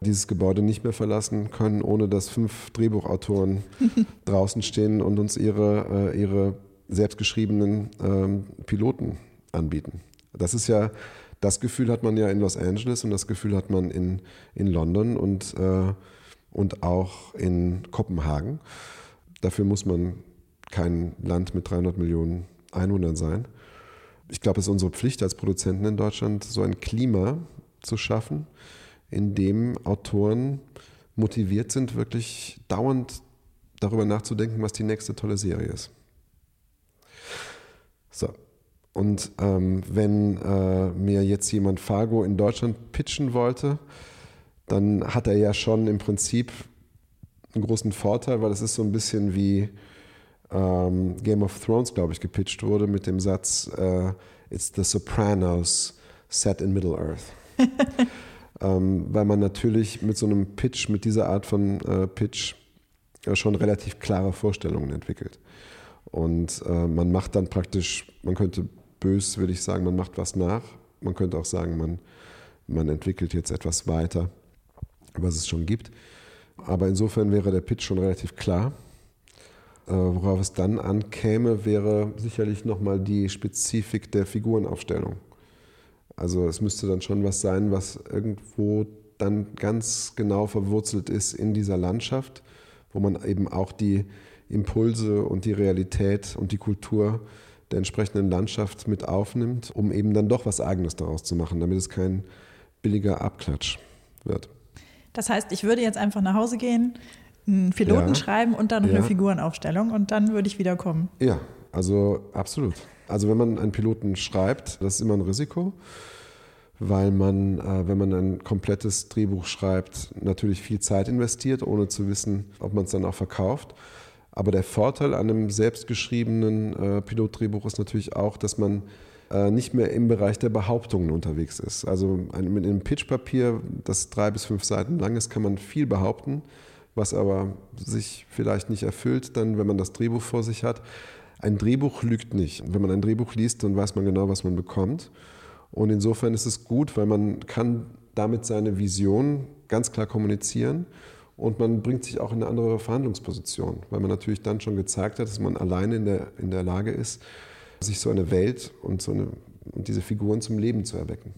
dieses Gebäude nicht mehr verlassen können, ohne dass fünf Drehbuchautoren draußen stehen und uns ihre, äh, ihre selbstgeschriebenen ähm, Piloten anbieten. Das ist ja, das Gefühl hat man ja in Los Angeles und das Gefühl hat man in, in London und, äh, und auch in Kopenhagen. Dafür muss man kein Land mit 300 Millionen Einwohnern sein. Ich glaube, es ist unsere Pflicht als Produzenten in Deutschland, so ein Klima zu schaffen, in dem Autoren motiviert sind, wirklich dauernd darüber nachzudenken, was die nächste tolle Serie ist. So. Und ähm, wenn äh, mir jetzt jemand Fargo in Deutschland pitchen wollte, dann hat er ja schon im Prinzip einen großen Vorteil, weil es ist so ein bisschen wie ähm, Game of Thrones, glaube ich, gepitcht wurde mit dem Satz äh, It's the Sopranos set in Middle Earth. ähm, weil man natürlich mit so einem Pitch, mit dieser Art von äh, Pitch äh, schon relativ klare Vorstellungen entwickelt. Und äh, man macht dann praktisch, man könnte bös, würde ich sagen, man macht was nach. Man könnte auch sagen, man, man entwickelt jetzt etwas weiter, was es schon gibt. Aber insofern wäre der Pitch schon relativ klar. Äh, worauf es dann ankäme, wäre sicherlich nochmal die Spezifik der Figurenaufstellung. Also es müsste dann schon was sein, was irgendwo dann ganz genau verwurzelt ist in dieser Landschaft, wo man eben auch die Impulse und die Realität und die Kultur der entsprechenden Landschaft mit aufnimmt, um eben dann doch was Eigenes daraus zu machen, damit es kein billiger Abklatsch wird. Das heißt, ich würde jetzt einfach nach Hause gehen, einen Piloten ja. schreiben und dann noch ja. eine Figurenaufstellung und dann würde ich wiederkommen. Ja, also absolut. Also wenn man einen Piloten schreibt, das ist immer ein Risiko, weil man, äh, wenn man ein komplettes Drehbuch schreibt, natürlich viel Zeit investiert, ohne zu wissen, ob man es dann auch verkauft. Aber der Vorteil an einem selbstgeschriebenen äh, Pilotdrehbuch ist natürlich auch, dass man äh, nicht mehr im Bereich der Behauptungen unterwegs ist. Also ein, mit einem Pitchpapier, das drei bis fünf Seiten lang ist, kann man viel behaupten, was aber sich vielleicht nicht erfüllt, dann, wenn man das Drehbuch vor sich hat. Ein Drehbuch lügt nicht. Wenn man ein Drehbuch liest, dann weiß man genau, was man bekommt. Und insofern ist es gut, weil man kann damit seine Vision ganz klar kommunizieren und man bringt sich auch in eine andere Verhandlungsposition, weil man natürlich dann schon gezeigt hat, dass man alleine in der, in der Lage ist, sich so eine Welt und, so eine, und diese Figuren zum Leben zu erwecken.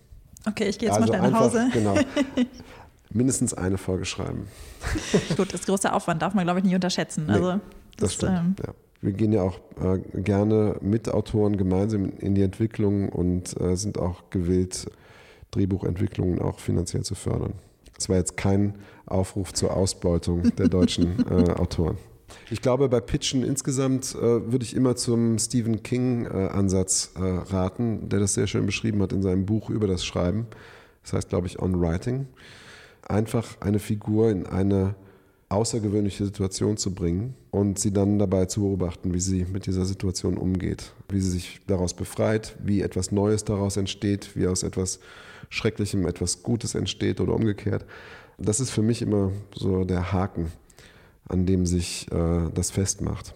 Okay, ich gehe jetzt also mal schnell nach Hause. Genau. Mindestens eine Folge schreiben. Gut, das große Aufwand darf man, glaube ich, nicht unterschätzen. Nee, also, das, das stimmt. Ähm, ja. Wir gehen ja auch äh, gerne mit Autoren gemeinsam in die Entwicklung und äh, sind auch gewillt, Drehbuchentwicklungen auch finanziell zu fördern. Das war jetzt kein Aufruf zur Ausbeutung der deutschen äh, Autoren. Ich glaube, bei Pitchen insgesamt äh, würde ich immer zum Stephen King-Ansatz äh, äh, raten, der das sehr schön beschrieben hat in seinem Buch über das Schreiben. Das heißt, glaube ich, On Writing. Einfach eine Figur in eine außergewöhnliche Situation zu bringen und sie dann dabei zu beobachten, wie sie mit dieser Situation umgeht, wie sie sich daraus befreit, wie etwas Neues daraus entsteht, wie aus etwas Schrecklichem etwas Gutes entsteht oder umgekehrt. Das ist für mich immer so der Haken, an dem sich äh, das festmacht.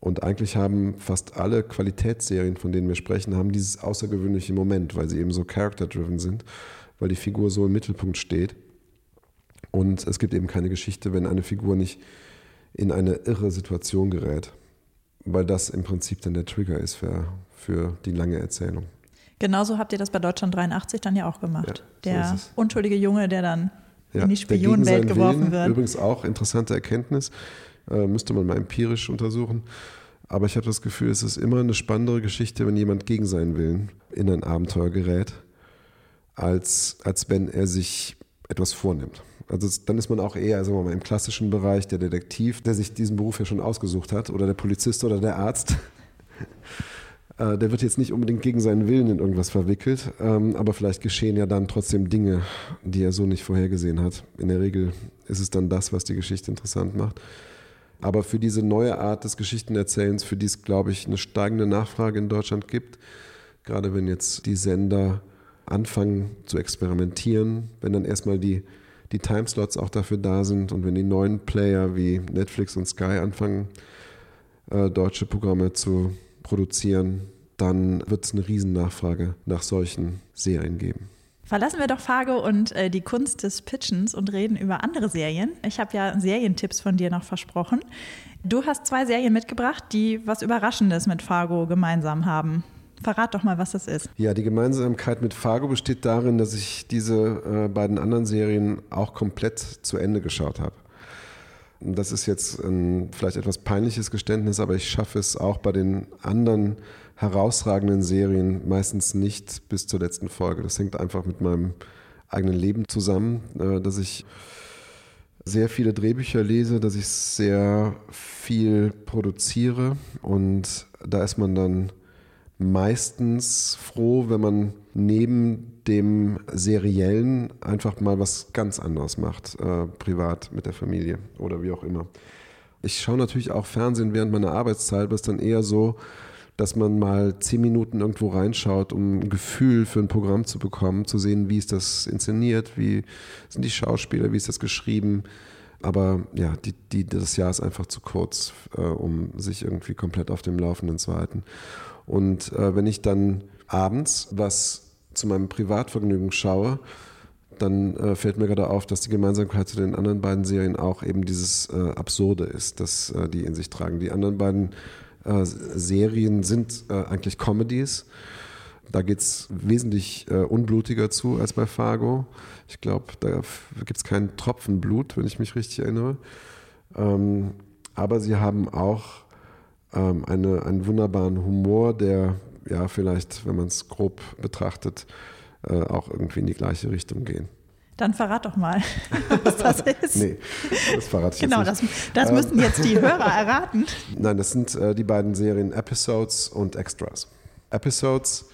Und eigentlich haben fast alle Qualitätsserien, von denen wir sprechen, haben dieses außergewöhnliche Moment, weil sie eben so character-driven sind, weil die Figur so im Mittelpunkt steht. Und es gibt eben keine Geschichte, wenn eine Figur nicht in eine irre Situation gerät, weil das im Prinzip dann der Trigger ist für, für die lange Erzählung. Genauso habt ihr das bei Deutschland 83 dann ja auch gemacht. Ja, der unschuldige Junge, der dann ja, in die Spionenwelt geworfen Willen, wird. Übrigens auch interessante Erkenntnis, äh, müsste man mal empirisch untersuchen. Aber ich habe das Gefühl, es ist immer eine spannendere Geschichte, wenn jemand gegen seinen Willen in ein Abenteuer gerät, als, als wenn er sich etwas vornimmt. Also dann ist man auch eher, sagen wir mal, im klassischen Bereich der Detektiv, der sich diesen Beruf ja schon ausgesucht hat, oder der Polizist oder der Arzt. Äh, der wird jetzt nicht unbedingt gegen seinen Willen in irgendwas verwickelt, ähm, aber vielleicht geschehen ja dann trotzdem Dinge, die er so nicht vorhergesehen hat. In der Regel ist es dann das, was die Geschichte interessant macht. Aber für diese neue Art des Geschichtenerzählens, für die es, glaube ich, eine steigende Nachfrage in Deutschland gibt, gerade wenn jetzt die Sender anfangen zu experimentieren, wenn dann erstmal die, die Timeslots auch dafür da sind und wenn die neuen Player wie Netflix und Sky anfangen, äh, deutsche Programme zu produzieren, dann wird es eine Riesennachfrage nach solchen Serien geben. Verlassen wir doch Fargo und äh, die Kunst des Pitchens und reden über andere Serien. Ich habe ja Serientipps von dir noch versprochen. Du hast zwei Serien mitgebracht, die was Überraschendes mit Fargo gemeinsam haben. Verrat doch mal, was das ist. Ja, die Gemeinsamkeit mit Fargo besteht darin, dass ich diese äh, beiden anderen Serien auch komplett zu Ende geschaut habe. Das ist jetzt ein vielleicht etwas peinliches Geständnis, aber ich schaffe es auch bei den anderen herausragenden Serien meistens nicht bis zur letzten Folge. Das hängt einfach mit meinem eigenen Leben zusammen, äh, dass ich sehr viele Drehbücher lese, dass ich sehr viel produziere und da ist man dann meistens froh, wenn man neben dem seriellen einfach mal was ganz anderes macht, äh, privat mit der Familie oder wie auch immer. Ich schaue natürlich auch Fernsehen während meiner Arbeitszeit, aber es ist dann eher so, dass man mal zehn Minuten irgendwo reinschaut, um ein Gefühl für ein Programm zu bekommen, zu sehen, wie ist das inszeniert, wie sind die Schauspieler, wie ist das geschrieben. Aber ja, die, die, das Jahr ist einfach zu kurz, äh, um sich irgendwie komplett auf dem Laufenden zu halten. Und äh, wenn ich dann abends was zu meinem Privatvergnügen schaue, dann äh, fällt mir gerade auf, dass die Gemeinsamkeit zu den anderen beiden Serien auch eben dieses äh, Absurde ist, das äh, die in sich tragen. Die anderen beiden äh, Serien sind äh, eigentlich Comedies. Da geht es wesentlich äh, unblutiger zu als bei Fargo. Ich glaube, da gibt es keinen Tropfen Blut, wenn ich mich richtig erinnere. Ähm, aber sie haben auch ähm, eine, einen wunderbaren Humor, der ja vielleicht, wenn man es grob betrachtet, äh, auch irgendwie in die gleiche Richtung gehen. Dann verrat doch mal, was das ist. nee, das verrate ich genau, nicht. das, das Ähm, müssen jetzt die Hörer erraten. Nein, das sind äh, die beiden Serien Episodes und Extras. Episodes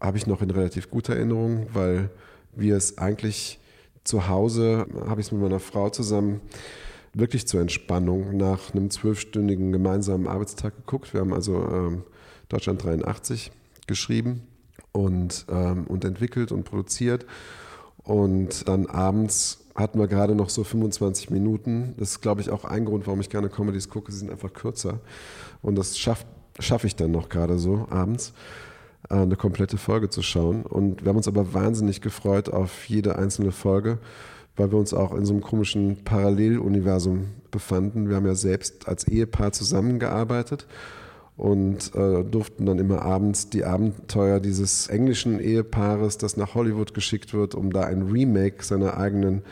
habe ich noch in relativ guter Erinnerung, weil wir es eigentlich zu Hause, habe ich es mit meiner Frau zusammen, wirklich zur Entspannung nach einem zwölfstündigen gemeinsamen Arbeitstag geguckt. Wir haben also ähm, Deutschland 83 geschrieben und, ähm, und entwickelt und produziert. Und dann abends hatten wir gerade noch so 25 Minuten. Das ist, glaube ich, auch ein Grund, warum ich gerne Comedies gucke. Sie sind einfach kürzer. Und das schaffe schaff ich dann noch gerade so abends, äh, eine komplette Folge zu schauen. Und wir haben uns aber wahnsinnig gefreut auf jede einzelne Folge, weil wir uns auch in so einem komischen Paralleluniversum befanden. Wir haben ja selbst als Ehepaar zusammengearbeitet und äh, durften dann immer abends die Abenteuer dieses englischen Ehepaares, das nach Hollywood geschickt wird, um da ein Remake seiner eigenen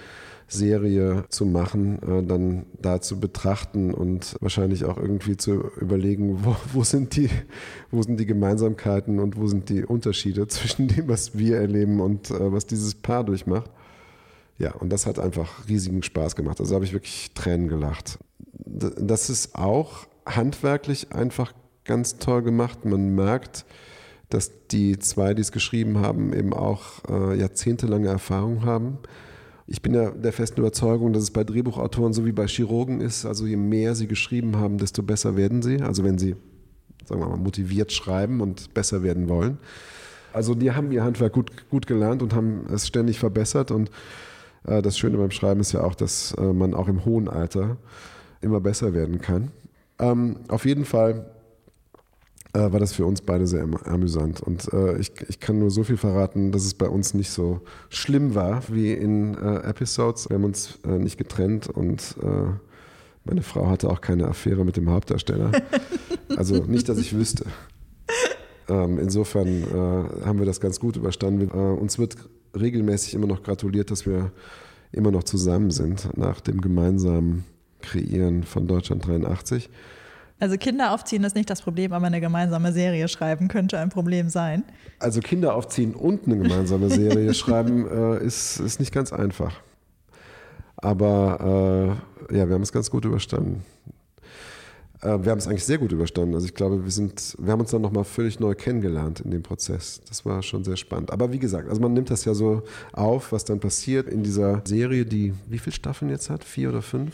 Serie zu machen, äh, dann da zu betrachten und wahrscheinlich auch irgendwie zu überlegen, wo, wo, sind die, wo sind die Gemeinsamkeiten und wo sind die Unterschiede zwischen dem, was wir erleben und äh, was dieses Paar durchmacht. Ja, und das hat einfach riesigen Spaß gemacht. Also habe ich wirklich Tränen gelacht. Das ist auch handwerklich einfach ganz toll gemacht. Man merkt, dass die zwei, die es geschrieben haben, eben auch äh, jahrzehntelange Erfahrung haben. Ich bin ja der festen Überzeugung, dass es bei Drehbuchautoren so wie bei Chirurgen ist. Also je mehr sie geschrieben haben, desto besser werden sie. Also wenn sie, sagen wir mal, motiviert schreiben und besser werden wollen. Also die haben ihr Handwerk gut, gut gelernt und haben es ständig verbessert. Und das Schöne beim Schreiben ist ja auch, dass äh, man auch im hohen Alter immer besser werden kann. Ähm, auf jeden Fall äh, war das für uns beide sehr am- amüsant. Und äh, ich, ich kann nur so viel verraten, dass es bei uns nicht so schlimm war wie in äh, Episodes. Wir haben uns äh, nicht getrennt und äh, meine Frau hatte auch keine Affäre mit dem Hauptdarsteller. Also nicht, dass ich wüsste. Ähm, insofern äh, haben wir das ganz gut überstanden. Äh, uns wird regelmäßig immer noch gratuliert, dass wir immer noch zusammen sind nach dem gemeinsamen Kreieren von Deutschland 83. Also Kinder aufziehen ist nicht das Problem, aber eine gemeinsame Serie schreiben könnte ein Problem sein. Also Kinder aufziehen und eine gemeinsame Serie schreiben äh, ist, ist nicht ganz einfach. Aber äh, ja, wir haben es ganz gut überstanden. Äh, wir haben es eigentlich sehr gut überstanden. Also ich glaube, wir sind, wir haben uns dann nochmal völlig neu kennengelernt in dem Prozess. Das war schon sehr spannend. Aber wie gesagt, also man nimmt das ja so auf, was dann passiert in dieser Serie, die wie viele Staffeln jetzt hat? Vier oder fünf?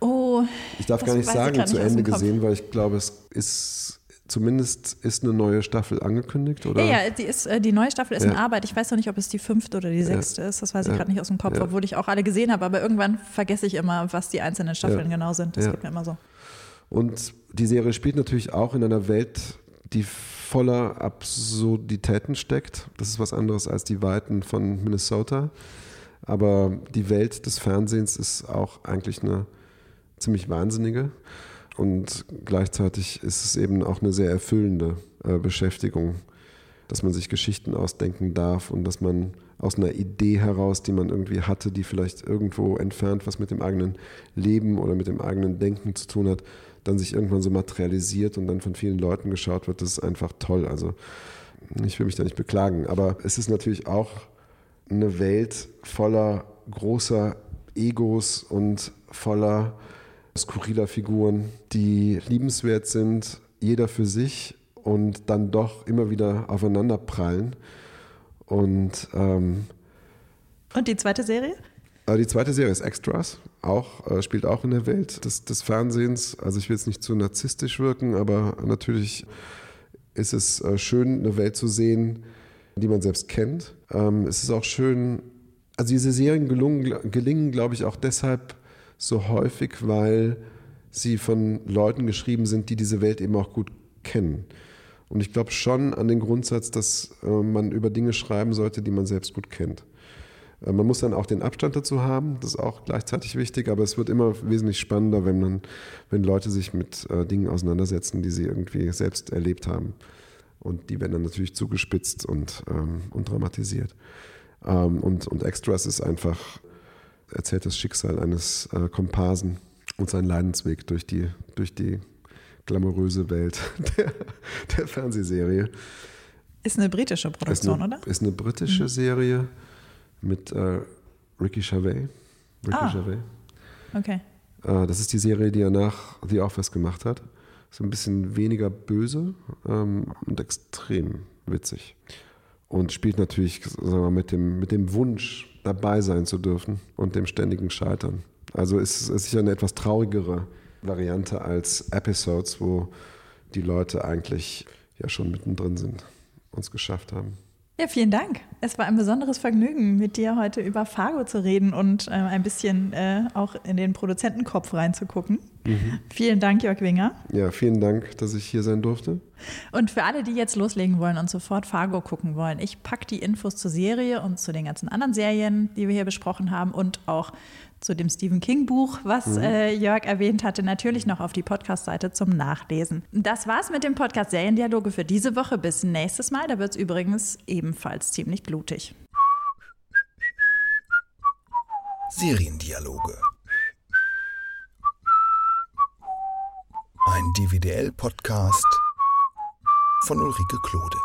Oh, Ich darf gar nicht sagen, zu nicht aus Ende gesehen, weil ich glaube, es ist zumindest ist eine neue Staffel angekündigt, oder? Ja, ja, die, ist, äh, die neue Staffel ist Ja. in Arbeit. Ich weiß noch nicht, ob es die fünfte oder die sechste ist. Das weiß ich Ja. gerade nicht aus dem Kopf, Ja. obwohl ich auch alle gesehen habe. Aber irgendwann vergesse ich immer, was die einzelnen Staffeln Ja. genau sind. Das Ja. geht mir immer so. Und die Serie spielt natürlich auch in einer Welt, die voller Absurditäten steckt. Das ist was anderes als die Weiten von Minnesota. Aber die Welt des Fernsehens ist auch eigentlich eine ziemlich wahnsinnige. Und gleichzeitig ist es eben auch eine sehr erfüllende äh, Beschäftigung, dass man sich Geschichten ausdenken darf und dass man aus einer Idee heraus, die man irgendwie hatte, die vielleicht irgendwo entfernt was mit dem eigenen Leben oder mit dem eigenen Denken zu tun hat, dann sich irgendwann so materialisiert und dann von vielen Leuten geschaut wird. Das ist einfach toll. Also ich will mich da nicht beklagen, aber es ist natürlich auch eine Welt voller großer Egos und voller skurriler Figuren, die liebenswert sind, jeder für sich und dann doch immer wieder aufeinander prallen. Und ähm, Und die zweite Serie? äh, die zweite Serie ist Extras, auch, äh, spielt auch in der Welt des, des Fernsehens. Also ich will jetzt nicht zu narzisstisch wirken, aber natürlich ist es äh, schön, eine Welt zu sehen, die man selbst kennt. Ähm, es ist auch schön, also diese Serien gelungen, gelingen, glaube ich, auch deshalb so häufig, weil sie von Leuten geschrieben sind, die diese Welt eben auch gut kennen. Und ich glaube schon an den Grundsatz, dass äh, man über Dinge schreiben sollte, die man selbst gut kennt. Äh, Man muss dann auch den Abstand dazu haben, das ist auch gleichzeitig wichtig, aber es wird immer wesentlich spannender, wenn, man, wenn Leute sich mit äh, Dingen auseinandersetzen, die sie irgendwie selbst erlebt haben. Und die werden dann natürlich zugespitzt und, ähm, und dramatisiert. Ähm, und, und Extras ist einfach, erzählt das Schicksal eines äh, Komparsen und seinen Leidensweg durch die, durch die glamouröse Welt der, der Fernsehserie. Ist eine britische Ist Produktion, eine, oder? ist eine britische Serie mit äh, Ricky Gervais. Ricky Ah. Gervais. Okay. Äh, das ist die Serie, die er nach The Office gemacht hat. Ist ein bisschen weniger böse ähm, und extrem witzig. Und spielt natürlich sagen wir, mit, dem, mit dem Wunsch, dabei sein zu dürfen und dem ständigen Scheitern. Also ist es sicher eine etwas traurigere Variante als Episodes, wo die Leute eigentlich ja schon mittendrin sind, uns geschafft haben. Ja, vielen Dank. Es war ein besonderes Vergnügen, mit dir heute über Fargo zu reden und äh, ein bisschen äh, auch in den Produzentenkopf reinzugucken. Vielen Dank, Jörg Winger. Ja, vielen Dank, dass ich hier sein durfte. Und für alle, die jetzt loslegen wollen und sofort Fargo gucken wollen, ich packe die Infos zur Serie und zu den ganzen anderen Serien, die wir hier besprochen haben und auch zu dem Stephen King Buch, was äh, Jörg erwähnt hatte, natürlich noch auf die Podcast-Seite zum Nachlesen. Das war's mit dem Podcast Seriendialoge für diese Woche. Bis nächstes Mal. Da wird's übrigens ebenfalls ziemlich blutig. Seriendialoge. Ein DVDL-Podcast von Ulrike Klode.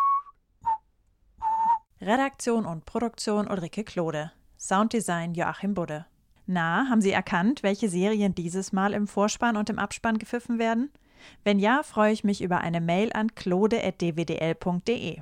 Redaktion und Produktion Ulrike Klode. Sounddesign Joachim Budde. Na, haben Sie erkannt, welche Serien dieses Mal im Vorspann und im Abspann gepfiffen werden? Wenn ja, freue ich mich über eine Mail an klode.dwdl.de.